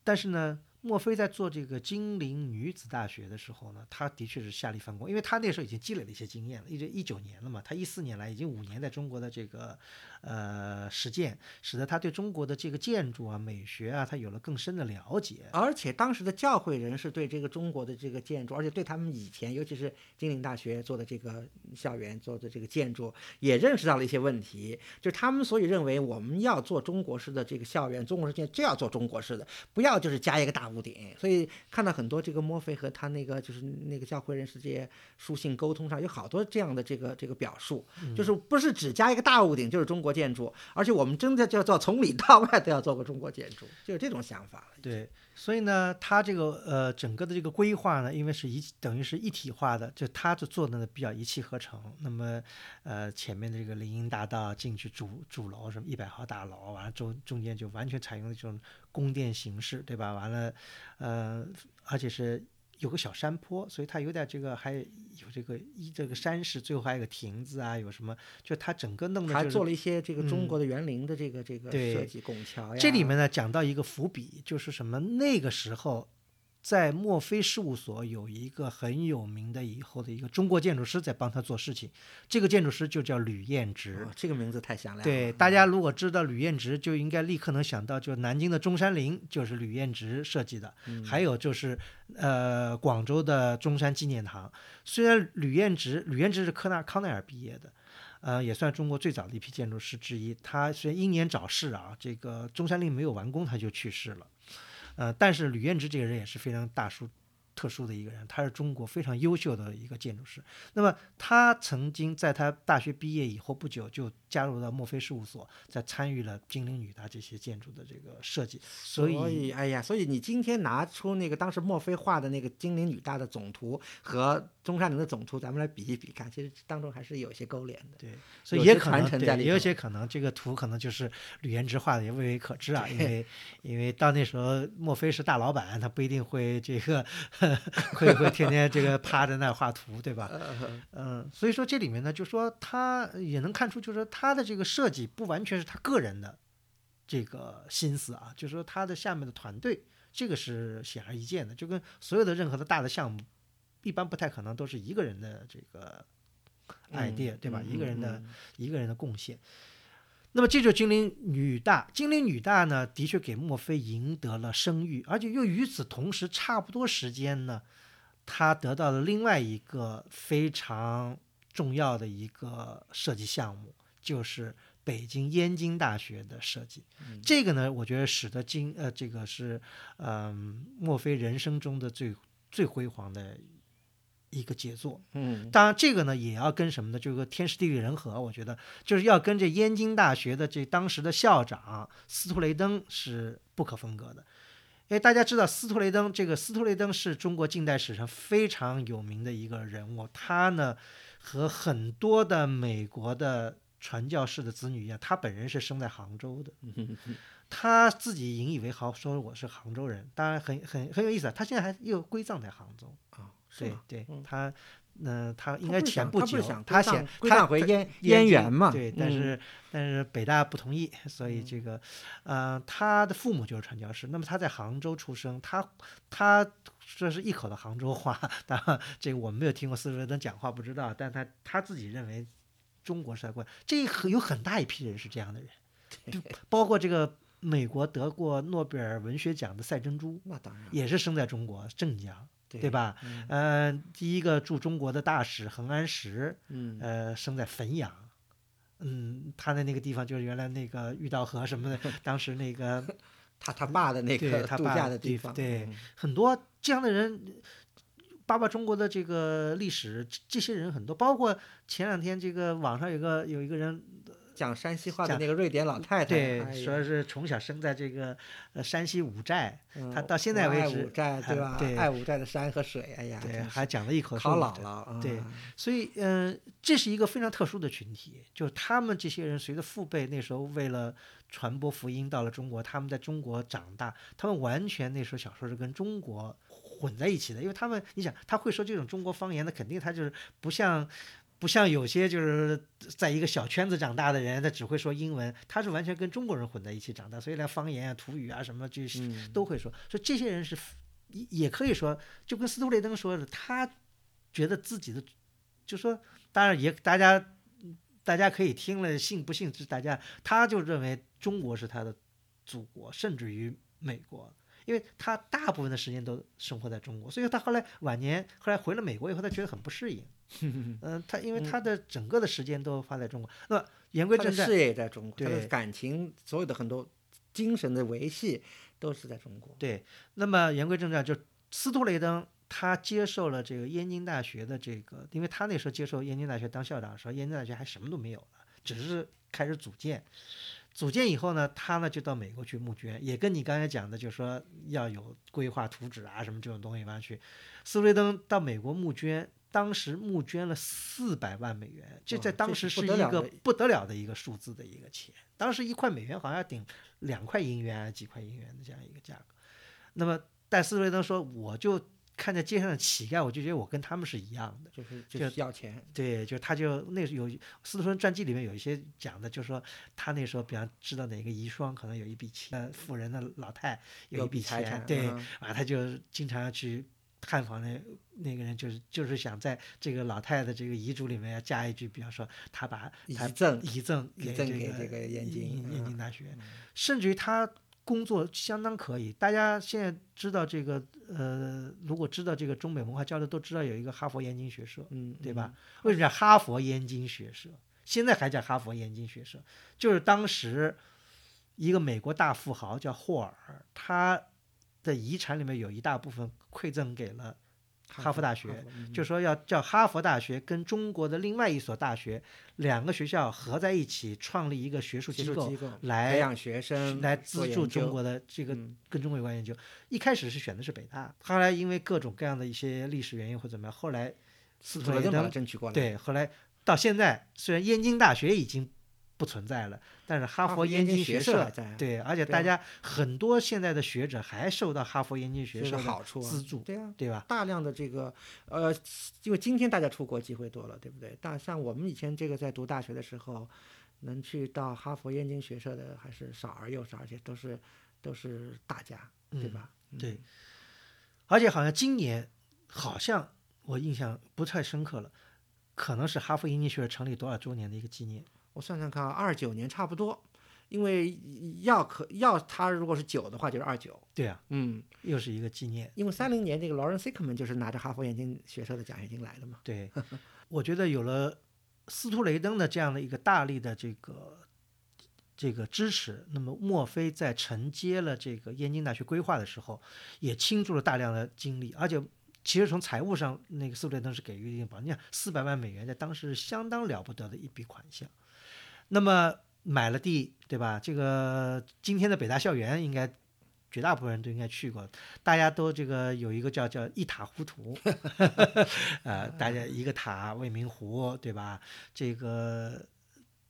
但是呢，墨菲在做这个金陵女子大学的时候呢，他的确是下力翻工，因为他那时候已经积累了一些经验了，一直一九年了嘛，他一四年来已经五年在中国的这个呃实践，使得他对中国的这个建筑啊、美学啊，他有了更深的了解。而且当时的教会人士对这个中国的这个建筑，而且对他们以前，尤其是金陵大学做的这个校园做的这个建筑，也认识到了一些问题。就是他们所以认为我们要做中国式的这个校园，中国式建就要做中国式的，不要就是加一个大屋顶。所以看到很多这个墨菲和他那个就是那个教会人士这些书信沟通上，有好多这样的这个这个表述，就是不是只加一个大屋顶就是中国建筑，而且我们真的叫做从里到外都要做个中国建筑，就是这种想法。对，所以呢，它这个呃整个的这个规划呢，因为是一等于是一体化的，就它就做的呢比较一气呵成。那么呃前面的这个林荫大道进去主主楼什么一百号大楼，完了中中间就完全采用这种宫殿形式，对吧？完了呃而且是。有个小山坡，所以它有点这个，还有这个一这个山势，最后还有个亭子啊，有什么？就它整个弄的、还做了一些这个中国的园林的这个、这个设计，拱桥呀。这里面呢讲到一个伏笔，就是什么？那个时候，在墨菲事务所有一个很有名的以后的一个中国建筑师在帮他做事情，这个建筑师就叫吕彦直。哦这个名字太响亮了。对，大家如果知道吕彦直，就应该立刻能想到，就南京的中山陵就是吕彦直设计的，嗯还有就是呃广州的中山纪念堂。虽然吕彦直，吕彦直是科纳康奈尔毕业的，呃，也算中国最早的一批建筑师之一。他虽然英年早逝啊，这个中山陵没有完工他就去世了，呃，但是吕彦之这个人也是非常大叔。特殊的一个人，他是中国非常优秀的一个建筑师。那么他曾经在他大学毕业以后不久就加入到墨菲事务所，在参与了精灵女大这些建筑的这个设计。所以，哎呀，所以你今天拿出那个当时墨菲画的那个精灵女大的总图和中山陵的总图，咱们来比一比看，其实当中还是有一些勾连的。对，所以也可能对也有些可能这个图可能就是吕彦直画的，也未为可知啊。因为因为到那时候墨菲是大老板，他不一定会这个 <laughs> 会会天天这个趴在那画图，对吧？嗯，所以说这里面呢，就说他也能看出，就是说他的这个设计不完全是他个人的这个心思啊，就是说他的下面的团队，这个是显而易见的，就跟所有的任何的大的项目，一般不太可能都是一个人的这个 idea，、对吧？嗯一个人的、嗯一个人的贡献。那么这就是金陵女大，金陵女大呢，的确给墨菲赢得了声誉，而且又与此同时，差不多时间呢，他得到了另外一个非常重要的一个设计项目，就是北京燕京大学的设计。嗯这个呢，我觉得使得金呃，这个是嗯、墨菲人生中的最最辉煌的一个杰作。嗯，当然，这个呢也要跟什么呢？就是个天时地利人和，我觉得就是要跟这燕京大学的这当时的校长斯图雷登是不可分割的。因为大家知道斯图雷登，这个斯图雷登是中国近代史上非常有名的一个人物，他呢和很多的美国的传教士的子女一样，他本人是生在杭州的。<laughs> 他自己引以为豪，说我是杭州人，当然很很很有意思啊。他现在还又归葬在杭州。啊，对对嗯，他，嗯、他应该前不久，他想他想回燕燕园嘛对，但嗯。是但是北大不同意，所以这个，呃，他的父母就是传教士，那么他在杭州出生，他他这是一口的杭州话，当然这个我没有听过斯图雷登讲话，不知道，但他他自己认为中国是在过来，这很有很大一批人是这样的人，包括这个美国得过诺贝尔文学奖的赛珍珠，那当然，也是生在中国镇江。对对？吧？嗯呃，第一个驻中国的大使恒安石，嗯，呃，生在汾阳。嗯，他的那个地方就是原来那个玉道河什么的，<laughs> 当时那个 <laughs> 他他爸的那对个度假的的地方，地对嗯很多这样的人，爸爸中国的这个历史，这这些人很多，包括前两天这个网上有个有一个人，讲山西话的那个瑞典老太太，说是从小生在这个呃山西五寨，嗯他到现在为止五寨对吧？对爱五寨的山和水，哎呀，对，还讲了一口考说五寨老，对啊所以，嗯、这是一个非常特殊的群体，就是他们这些人随着父辈那时候为了传播福音到了中国，他们在中国长大，他们完全那时候小时候是跟中国混在一起的，因为他们，你想他会说这种中国方言，那肯定他就是不像。不像有些就是在一个小圈子长大的人，他只会说英文，他是完全跟中国人混在一起长大，所以连方言啊、土语啊什么这些嗯都会说。所以这些人是也也可以说，就跟斯图雷登说的，他觉得自己的，就说当然也大家大家可以听了信不信是大家，他就认为中国是他的祖国，甚至于美国。因为他大部分的时间都生活在中国，所以他后来晚年后来回了美国以后，他觉得很不适应。<laughs> 嗯、他因为他的整个的时间都花在中国。那么言归正传他的事，业也在中国，他的感情所有的很多精神的维系都是在中国。对，那么言归正传，就斯图雷登他接受了这个燕京大学的这个，因为他那时候接受燕京大学当校长的时候，燕京大学还什么都没有呢，只是开始组建。组建以后呢，他呢就到美国去募捐，也跟你刚才讲的，就是说要有规划图纸啊什么这种东西吧去。斯图雷登到美国募捐，当时募捐了四百万美元，这在当时是一个不得了的一个数字的一个钱。当时一块美元好像要顶两块银元、啊几块银元的这样一个价格。那么，但斯图雷登说，我就看见街上的乞丐，我就觉得我跟他们是一样的。就是就就是要钱，对，就他就那时候有斯图伦传记里面有一些讲的，就是说他那时候，比方知道哪个遗孀可能有一笔钱，呃富人的老太有有一笔钱，对，嗯啊，他就经常要去探访那那个人，就是就是想在这个老太的这个遗嘱里面要加一句，比方说他把遗赠遗赠遗赠给给这个燕京燕燕京嗯大学，甚至于他工作相当可以。大家现在知道这个呃，如果知道这个中美文化交流，都知道有一个哈佛燕京学社，嗯，对吧？为什么叫哈佛燕京学社？现在还叫哈佛燕京学社，就是当时一个美国大富豪叫霍尔，他的遗产里面有一大部分馈赠给了哈佛大学，嗯就说要叫哈佛大学跟中国的另外一所大学两个学校合在一起创立一个学术机构来培养学生来资助中国的这个嗯跟中国有关研究。一开始是选的是北大，后来因为各种各样的一些历史原因或怎么样，后来斯图雷雷登把它登争取过来，对，后来到现在虽然燕京大学已经不存在了，但是哈哈佛燕京学社对，而且大家很多现在的学者还受到哈佛燕京学社的好处啊资助，对啊，对吧？大量的这个呃，因为今天大家出国机会多了，对不对？但像我们以前这个在读大学的时候，能去到哈佛燕京学社的还是少而又少，而且都是都是大家，对嗯吧？嗯对，而且好像今年好像我印象不太深刻了，可能是哈佛燕京学社成立多少周年的一个纪念。我算算看啊，二九年差不多，因为要可要他如果是九的话，就是二九。对啊，嗯，又是一个纪念。因为三零年这个 Lawrence Sickman 就是拿着哈佛燕京学社的奖学金来的嘛。对，<laughs> 我觉得有了斯图雷登的这样的一个大力的这个这个支持，那么墨菲在承接了这个燕京大学规划的时候，也倾注了大量的精力，而且其实从财务上，那个斯图雷登是给予一定保障。你看，四百万美元在当时是相当了不得的一笔款项。那么买了地，对吧？这个今天的北大校园应该。绝大部分人都应该去过，大家都这个有一个叫叫一塔糊涂 <laughs> <laughs> 呃，大家一个塔未名湖，对吧？这个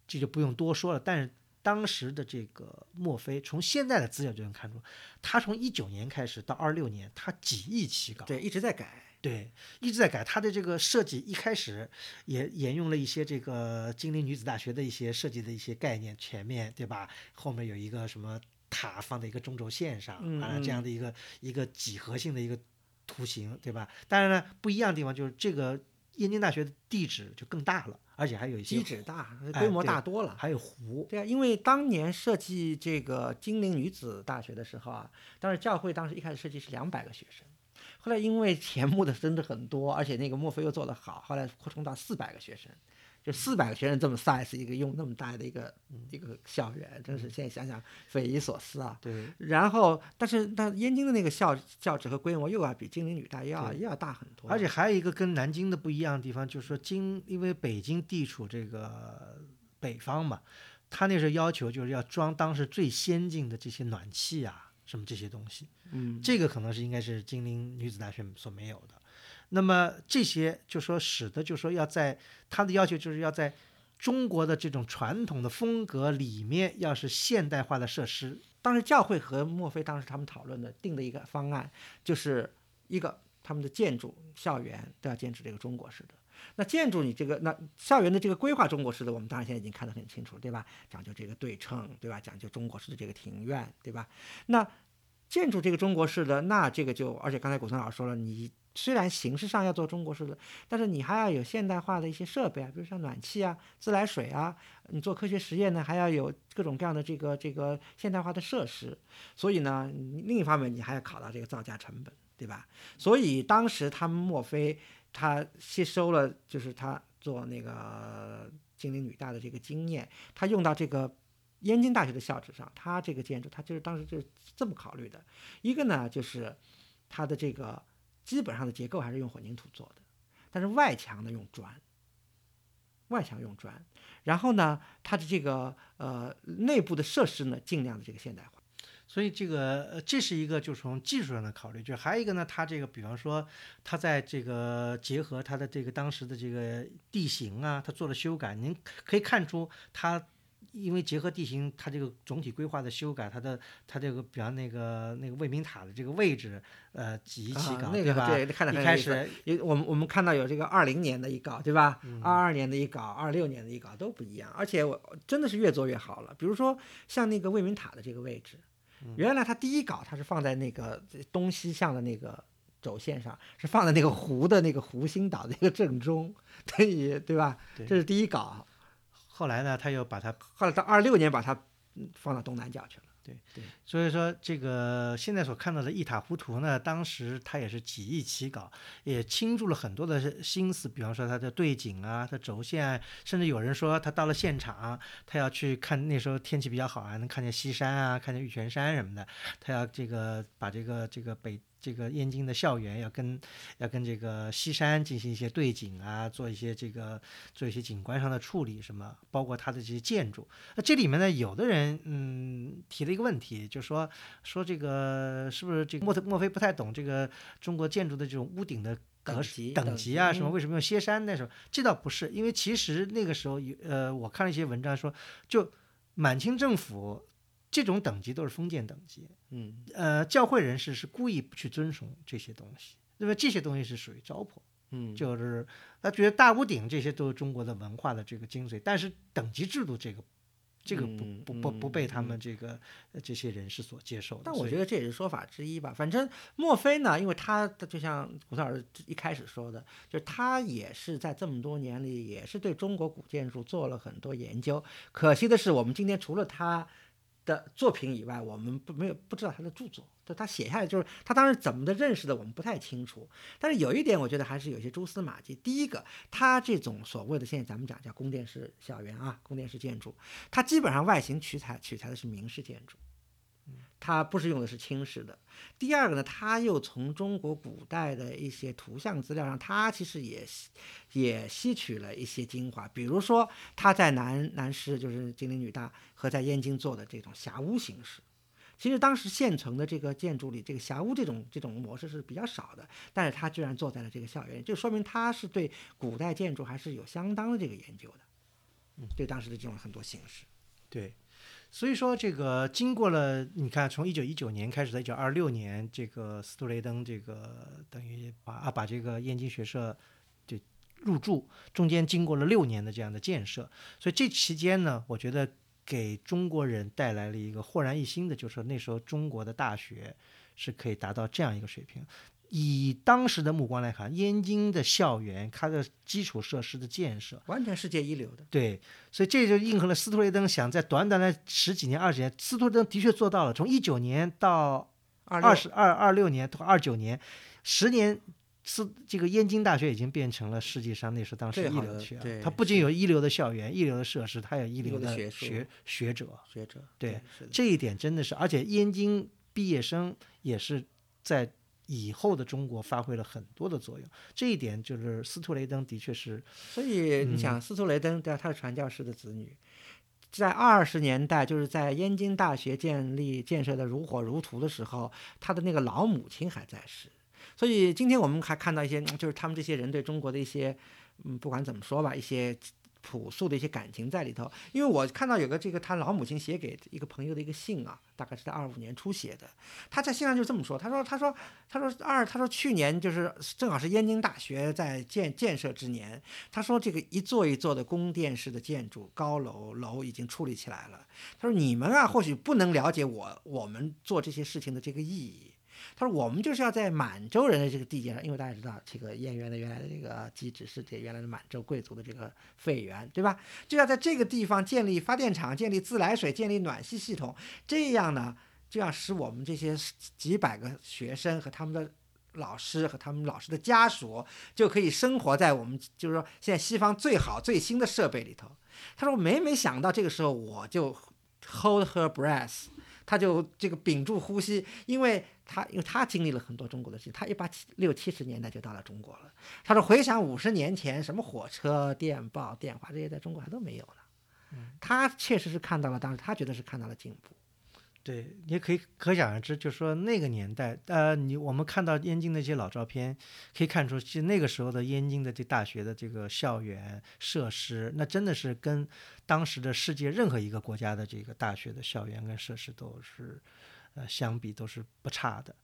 这就不用多说了。但是当时的这个墨菲，从现在的资料就能看出，他从一九年开始到二六年，他几易其稿，对，一直在改。对，一直在改。它的这个设计一开始也沿用了一些这个金陵女子大学的一些设计的一些概念，前面对吧？后面有一个什么塔放在一个中轴线上啊，嗯这样的一个一个几何性的一个图形，对吧？当然呢，不一样的地方就是这个燕京大学的地址就更大了，而且还有一些地址大，哎规模大多了。还有湖，对啊，因为当年设计这个金陵女子大学的时候啊，当时教会当时一开始设计是两百个学生，后来因为钱募的真的很多，而且那个墨菲又做得好，后来扩充到四百个学生，就四百个学生这么 size 一个用那么大的一个一个校园，真是现在想想匪夷所思啊。对。然后，但是但燕京的那个校校址和规模又要比金陵女大要又要大很多，而且还有一个跟南京的不一样的地方，就是说京，因为北京地处这个北方嘛，他那时候要求就是要装当时最先进的这些暖气啊，什么这些东西，嗯，这个可能是应该是金陵女子大学所没有的。那么这些就说使得就说要在他的要求就是要在中国的这种传统的风格里面，要是现代化的设施，当时教会和墨菲当时他们讨论的定的一个方案，就是一个他们的建筑校园都要坚持这个中国式的。那建筑你这个那校园的这个规划中国式的，我们当然现在已经看得很清楚，对吧？讲究这个对称，对吧？讲究中国式的这个庭院，对吧？那建筑这个中国式的，那这个就而且刚才古森老师说了，你虽然形式上要做中国式的，但是你还要有现代化的一些设备啊，比如像暖气啊、自来水啊，你做科学实验呢，还要有各种各样的这个这个现代化的设施。所以呢，另一方面你还要考到这个造价成本，对吧？所以当时他们莫非他吸收了，就是他做那个金陵女大的这个经验，他用到这个燕京大学的校址上，他这个建筑，他就是当时就是这么考虑的。一个呢，就是它的这个基本上的结构还是用混凝土做的，但是外墙呢用砖。外墙用砖，然后呢，它的这个呃内部的设施呢，尽量的这个现代化。所以这个呃，这是一个就从技术上的考虑，就还有一个呢，它这个比方说，它在这个结合它的这个当时的这个地形啊，它做了修改，您可以看出它。因为结合地形，它这个总体规划的修改，它的它这个比方那个那个卫兵塔的这个位置，呃，几一起啊稿，那个吧？对看得一开很有意思始有我们我们看到有这个二零年的一稿，对吧？嗯二二年的一稿，二六年的一稿都不一样，而且我真的是越做越好了。比如说像那个卫民塔的这个位置，嗯原来它第一稿它是放在那个东西向的那个轴线上，是放在那个湖的那个湖心岛的一个正中，<laughs> 对对吧？对这是第一稿。后来呢，他又把它后来到二六年把它嗯放到东南角去了。所以说，这个现在所看到的一塌糊涂呢，当时他也是几易其稿，也倾注了很多的心思。比方说他的对景啊，他轴线啊，甚至有人说他到了现场，他要去看那时候天气比较好啊，能看见西山啊，看见玉泉山什么的，他要这个把这个这个北这个燕京的校园要跟要跟这个西山进行一些对景啊，做一些这个做一些景观上的处理，什么包括它的这些建筑。那这里面呢，有的人嗯提了一个问题，就说说这个是不是这个莫特莫非不太懂这个中国建筑的这种屋顶的格等级啊？什么为什么用歇山那时候？这倒不是，因为其实那个时候有呃，我看了一些文章说，就满清政府这种等级都是封建等级，嗯呃，教会人士是故意不去遵从这些东西，因为这些东西是属于糟粕。嗯，就是他觉得大屋顶这些都是中国的文化的这个精髓，但是等级制度这个，这个不嗯不不不被他嗯们这个呃这些人士所接受的。但我觉得这也是说法之一吧。反正墨菲呢，因为他的就像古特老师一开始说的，就是他也是在这么多年里，也是对中国古建筑做了很多研究。可惜的是，我们今天除了他的作品以外，我们不没有不知道他的著作。就他写下来，就是他当时怎么的认识的，我们不太清楚。但是有一点，我觉得还是有些蛛丝马迹。第一个，他这种所谓的现在咱们讲叫宫殿式小园啊，宫殿式建筑，它基本上外形取材取材的是明式建筑。它不是用的是清式的。第二个呢，他又从中国古代的一些图像资料上，他其实也吸也吸取了一些精华。比如说，他在南南师就是金陵女大和在燕京做的这种霞屋形式。其实当时现存的这个建筑里，这个霞屋这种这种模式是比较少的，但是他居然做在了这个校园里，就说明他是对古代建筑还是有相当的这个研究的。嗯，对当时的这种很多形式。对，所以说这个经过了，你看从一九一九年开始到一九二六年，这个斯图雷登这个等于把啊把这个燕京学社就入驻，中间经过了六年的这样的建设，所以这期间呢，我觉得给中国人带来了一个豁然一新的，就是说那时候中国的大学是可以达到这样一个水平。以当时的目光来看，燕京的校园，它的基础设施的建设，完全世界一流的。对，所以这就应和了斯图雷登想在短短的十几年、二十年，斯图雷登的确做到了。从一九年到二二十二、二六年到二九年，十年，斯这个燕京大学已经变成了世界上那时候当时一流的学校。对它不仅有一流的校园、一流的设施，它有一一流流的的学学学者。学者，对这一点真的是，而且燕京毕业生也是在以后的中国发挥了很多的作用。这一点就是司徒雷登的确是所以你想，司徒雷登对吧？他是传教士的子女，在二十年代，就是在燕京大学建立建设的如火如荼的时候，他的那个老母亲还在世。所以今天我们还看到一些，嗯就是他们这些人对中国的一些，嗯，不管怎么说吧，一些朴素的一些感情在里头。因为我看到有个这个他老母亲写给一个朋友的一个信啊，大概是在二五年初写的。他在信上就这么说，他说，他说，他说二，他说去年就是正好是燕京大学在建建设之年，他说这个一座一座的宫殿式的建筑高楼楼已经矗立起来了。他说你们啊，或许不能了解我我们做这些事情的这个意义。他说：“我们就是要在满洲人的这个地界上，因为大家知道这个燕园的原来的这个基址是这原来的满洲贵族的这个废园，对吧？就要在这个地方建立发电厂、建立自来水、建立暖气系统，这样呢，就要使我们这些几百个学生和他们的老师和他们老师的家属就可以生活在我们就是说现在西方最好最新的设备里头。”他说：“每每想到这个时候，我就 hold her breath。”他就这个屏住呼吸，因为他因为他经历了很多中国的事情，他一八七六七十年代就到了中国了。他说回想五十年前，什么火车、电报、电话这些在中国还都没有呢。他确实是看到了，当时他觉得是看到了进步。对，也可以可想而知，就是说那个年代，呃，你我们看到燕京那些老照片，可以看出，其实那个时候的燕京的这大学的这个校园设施，那真的是跟当时的世界任何一个国家的这个大学的校园跟设施都是，呃，相比都是不差的。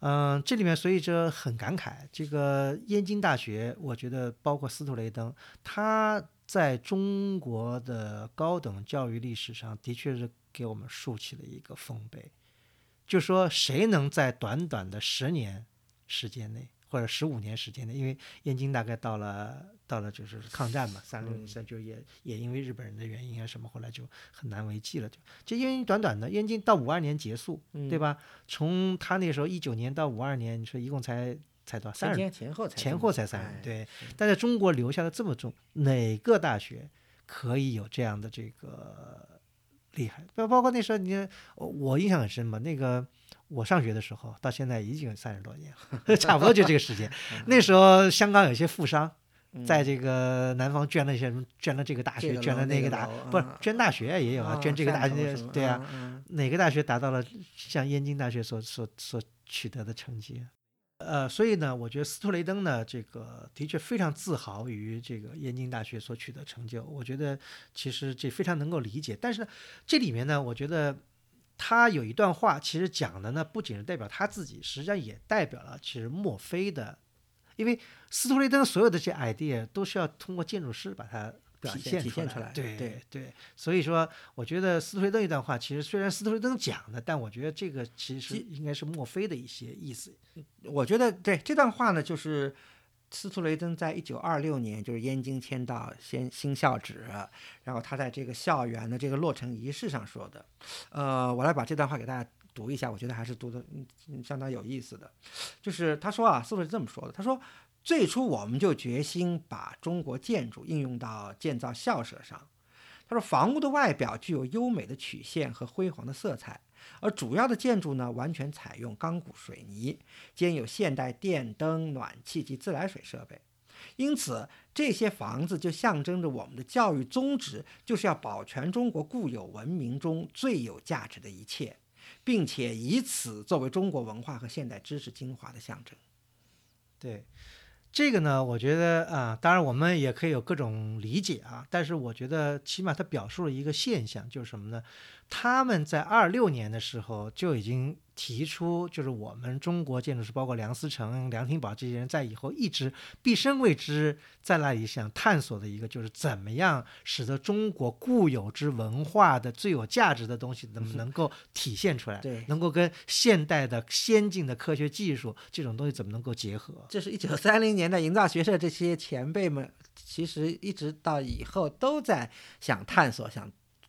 嗯，这里面所以这很感慨，这个燕京大学，我觉得包括司徒雷登，他在中国的高等教育历史上的确是。给我们竖起了一个丰碑，就说谁能在短短的十年时间内，或者十五年时间的，因为燕京大概到了到了就是抗战嘛，三六年三就也也因为日本人的原因啊什么，后来就很难为继了。就就因为短短的燕京到五二年结束，对吧？从他那时候一九年到五二年，你说一共才才多少？三十前后才前后才三年，对。但在中国留下了这么重，哪个大学可以有这样的这个？厉害，包包括那时候，你我印象很深嘛。那个我上学的时候，到现在已经三十多年了，<laughs> 差不多就这个时间。<laughs> 那时候香港有些富商，在这个南方捐了一些什么，捐了这个大学，捐了那个大，不是捐大学也有啊，捐这个大学，对啊，哪个大学达到了像燕京大学所所所取得的成绩？呃，所以呢，我觉得斯图雷登呢，这个的确非常自豪于这个燕京大学所取得成就。我觉得其实这非常能够理解。但是呢，这里面呢，我觉得他有一段话，其实讲的呢，不仅是代表他自己，实际上也代表了其实墨菲的，因为斯图雷登所有的这些 idea 都是要通过建筑师把它。体现体现出来，对对对，所以说，我觉得斯图雷登一段话，其实虽然斯图雷登讲的，但我觉得这个其实应该是墨菲的一些意思。我觉得对这段话呢，就是司徒雷登在一九二六年，就是燕京签到新新校址，然后他在这个校园的这个落成仪式上说的。呃，我来把这段话给大家读一下，我觉得还是读的相当有意思的。就是他说啊，斯图雷这么说的，他说。最初我们就决心把中国建筑应用到建造校舍上。他说，房屋的外表具有优美的曲线和辉煌的色彩，而主要的建筑呢，完全采用钢骨水泥，兼有现代电灯、暖气及自来水设备。因此，这些房子就象征着我们的教育宗旨，就是要保全中国固有文明中最有价值的一切，并且以此作为中国文化和现代知识精华的象征。对。这个呢，我觉得啊，当然我们也可以有各种理解啊，但是我觉得起码它表述了一个现象，就是什么呢？他们在二六年的时候就已经。提出就是我们中国建筑师，包括梁思成、梁廷宝这些人在以后一直毕生为之在那里想探索的一个，就是怎么样使得中国固有之文化的最有价值的东西能能够体现出来，对，能够跟现代的先进的科学技术这种东西怎么能够结合？这是一九三零年代营造学社这些前辈们，其实一直到以后都在想探索、想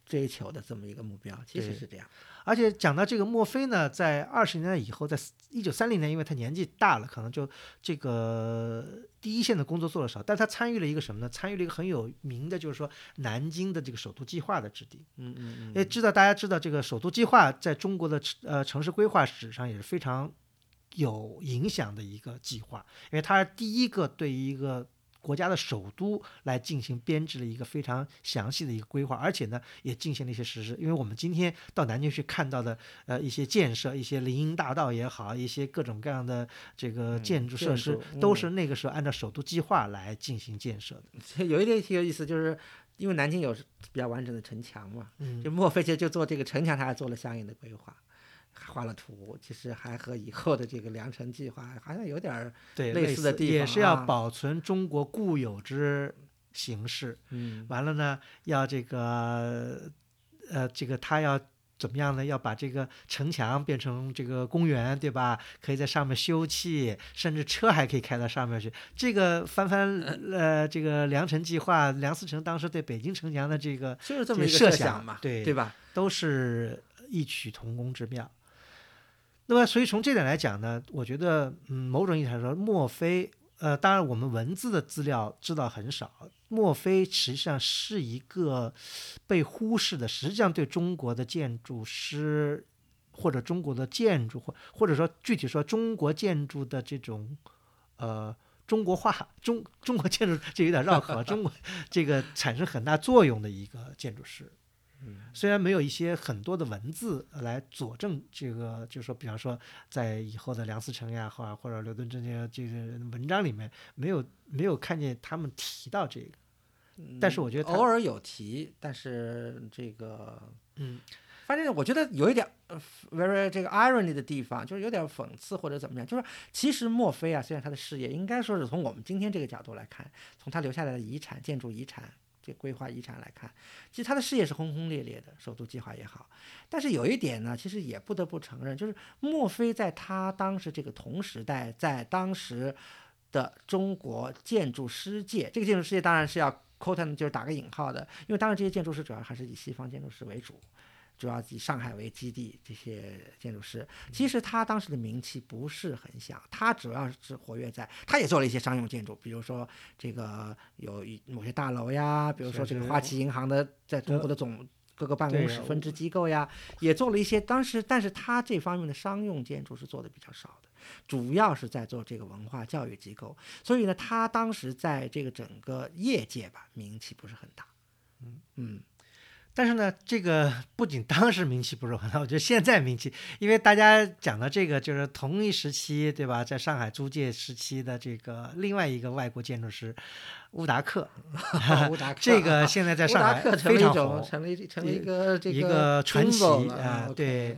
追求的这么一个目标，其实是这样。而且讲到这个墨菲呢，在二十年代以后，在一九三零年，因为他年纪大了，可能就这个第一线的工作做的少，但他参与了一个什么呢？参与了一个很有名的，就是说南京的这个首都计划的制定。嗯嗯嗯。也知道大家知道这个首都计划在中国的呃城市规划史上也是非常有影响的一个计划，因为它是第一个对于一个。国家的首都来进行编制了一个非常详细的一个规划，而且呢也进行了一些实施。因为我们今天到南京去看到的呃一些建设，一些林荫大道也好，一些各种各样的这个建筑设施，都是那个时候按照首都计划来进行建设的。<laughs> 有一点挺有意思，就是因为南京有比较完整的城墙嘛，就莫非就就做这个城墙，他还做了相应的规划。画了图，其实还和以后的这个良辰计划好像有点儿类似的地方，也是要保存中国固有之形式。嗯，完了呢，要这个呃，这个他要怎么样呢？要把这个城墙变成这个公园，对吧？可以在上面休憩，甚至车还可以开到上面去。这个翻翻呃，这个良辰计划，梁思成当时对北京城墙的这个就是这么一个设想嘛，对对吧？都是异曲同工之妙。那么，所以从这点来讲呢，我觉得，嗯，某种意义上说，墨菲，呃，当然我们文字的资料知道很少，墨菲实际上是一个被忽视的，实际上对中国的建筑师或者中国的建筑，或或者说具体说中国建筑的这种呃中国化，中中国建筑这有点绕口，<laughs> 中国这个产生很大作用的一个建筑师。虽然没有一些很多的文字来佐证这个，就是说，比方说在以后的梁思成呀，或或者刘敦桢这些这个文章里面，没有没有看见他们提到这个。但是我觉得他偶尔有提，但是这个，嗯，反正我觉得有一点呃 very 这个 irony 的地方，就是有点讽刺或者怎么样。就是其实墨菲啊，虽然他的事业应该说是从我们今天这个角度来看，从他留下来的遗产、建筑遗产、这规划遗产来看，其实他的事业是轰轰烈烈的，首都计划也好。但是有一点呢，其实也不得不承认，就是莫非在他当时这个同时代，在当时的中国建筑师界，这个建筑师界当然是要。quote 就是打个引号的，因为当然这些建筑师主要还是以西方建筑师为主，主要以上海为基地。这些建筑师其实他当时的名气不是很响，他主要是活跃在，他也做了一些商用建筑，比如说这个有一某些大楼呀，比如说这个花旗银行的在中国的总各个办公室分支机构呀，也做了一些。当时，但是他这方面的商用建筑是做的比较少的。主要是在做这个文化教育机构，所以呢，他当时在这个整个业界吧，名气不是很大。嗯嗯，但是呢，这个 <laughs> 不仅当时名气不是很大，我觉得现在名气，因为大家讲的这个就是同一时期，对吧？在上海租界时期的这个另外一个外国建筑师乌达克，乌达克 <laughs> <laughs> 这个现在在上海非常红，成了一成了一个这个一个传奇啊，对。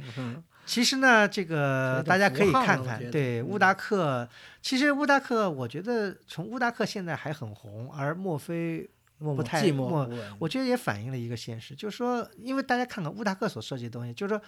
其实呢，这个大家可以看看，对乌达克。其实乌达克，我觉得从乌达克现在还很红，而墨菲不太墨。我觉得也反映了一个现实，就是说，因为大家看看乌达克所设计的东西，就是说。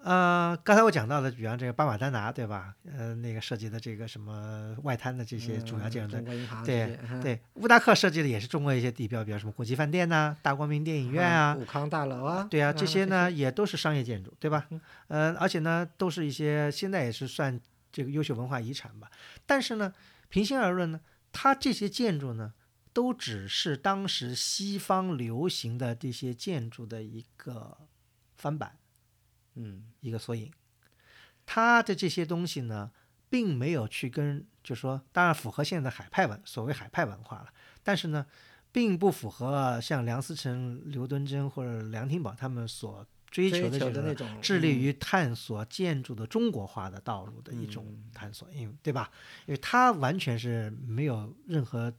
呃，刚才我讲到的，比方这个巴马丹拿，对吧？呃，那个设计的这个什么外滩的这些主要建筑，对对，乌达克设计的也是中国一些地标，比如什么国际饭店呐、大光明电影院啊、武康大楼啊，对啊，这些呢也都是商业建筑，对吧？呃，而且呢都是一些现在也是算这个优秀文化遗产吧。但是呢，平心而论呢，它这些建筑呢，都只是当时西方流行的这些建筑的一个翻版。嗯，一个缩影，它的这些东西呢，并没有去跟，就说当然符合现在的海派文，所谓海派文化了，但是呢，并不符合像梁思成、刘敦桢或者梁廷宝他们所追求的那种致力于探索建筑的中国化的道路的一种探索，因为对吧？因为他完全是没有任何，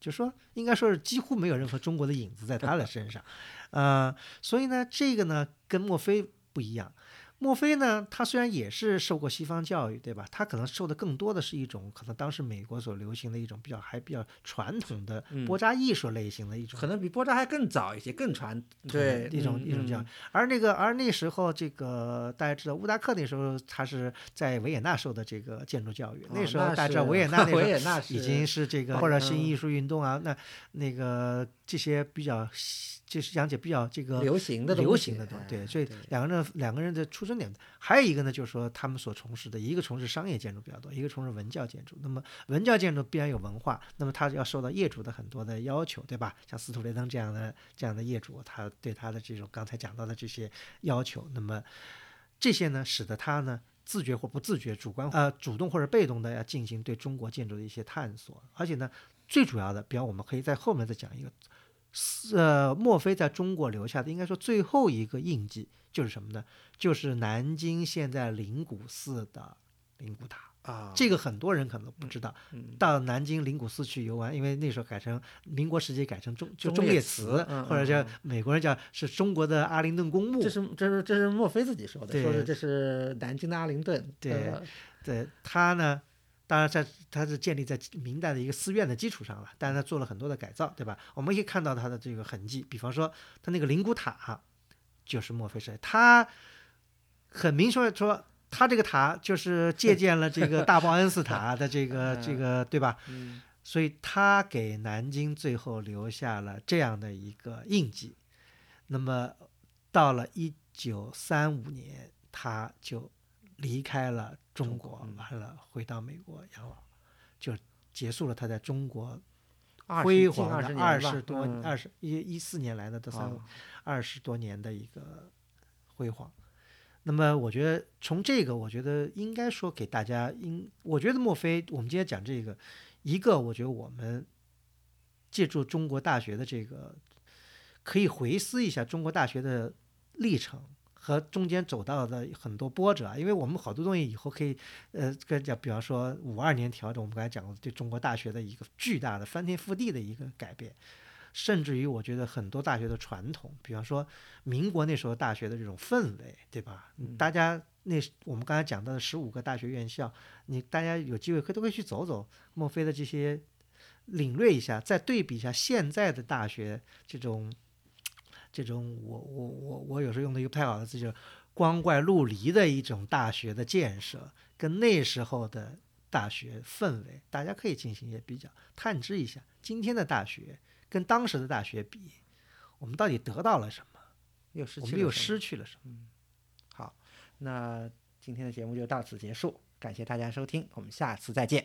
就说应该说是几乎没有任何中国的影子在他的身上，呃，所以呢，这个呢，跟墨菲。不一样。墨菲呢？他虽然也是受过西方教育，对吧？他可能受的更多的是一种可能当时美国所流行的一种比较还比较传统的波扎艺术类型的一种，可能比波扎还更早一些，更传对一种一种教育。而那个而那时候这个大家知道乌达克那时候他是在维也纳受的这个建筑教育，那时候大家知道维也纳 <laughs> 维也纳已经是这个或者新艺术运动啊，那那个这些比较就是讲解比较这个流行的流行的东西，对，所以两个人两个人的出生点还有一个呢，就是说他们所从事的一个从事商业建筑比较多，一个从事文教建筑。那么文教建筑必然有文化，那么他要受到业主的很多的要求，对吧？像斯图雷登这样的这样的业主，他对他的这种刚才讲到的这些要求，那么这些呢，使得他呢自觉或不自觉、主观呃主动或者被动的要进行对中国建筑的一些探索。而且呢，最主要的，比方我们可以在后面再讲一个，呃，墨菲在中国留下的应该说最后一个印记。就是什么呢？就是南京现在灵谷寺的灵谷塔啊，这个很多人可能不知道。到南京灵谷寺去游玩，因为那时候改成民国时期改成中就中列祠，或者叫美国人叫是中国的阿灵顿公墓。这是这是这是墨菲自己说的，说的这是南京的阿灵顿。对，对他呢，当然在它是建立在明代的一个寺院的基础上了，但是它做了很多的改造，对吧？我们可以看到它的这个痕迹，比方说它那个灵骨塔。就是墨菲设计，他很明确说，他这个塔就是借鉴了这个大报恩寺 <laughs> 塔的这个这个，对吧？所以他给南京最后留下了这样的一个印记。那么到了一九三五年，他就离开了中国，完了回到美国养老，就结束了他在中国辉煌的二十多二十一一四年来的这三。二十多年的一个辉煌，那么我觉得从这个，我觉得应该说给大家，应我觉得莫非我们今天讲这个，一个我觉得我们借助中国大学的这个，可以回思一下中国大学的历程和中间走到的很多波折啊，因为我们好多东西以后可以，呃，跟讲，比方说五二年调整，我们刚才讲过对中国大学的一个巨大的翻天覆地的一个改变。甚至于，我觉得很多大学的传统，比方说民国那时候大学的这种氛围，对吧？大家那我们刚才讲到的十五个大学院校，你大家有机会可都可以去走走莫非的这些，领略一下，再对比一下现在的大学这种这种，我我我我有时候用的一个不太好的字，就是光怪陆离的一种大学的建设，跟那时候的大学氛围，大家可以进行一些比较，探知一下今天的大学。跟当时的大学比，我们到底得到了什么？又失去我们又失去了什么？好，那今天的节目就到此结束，感谢大家收听，我们下次再见。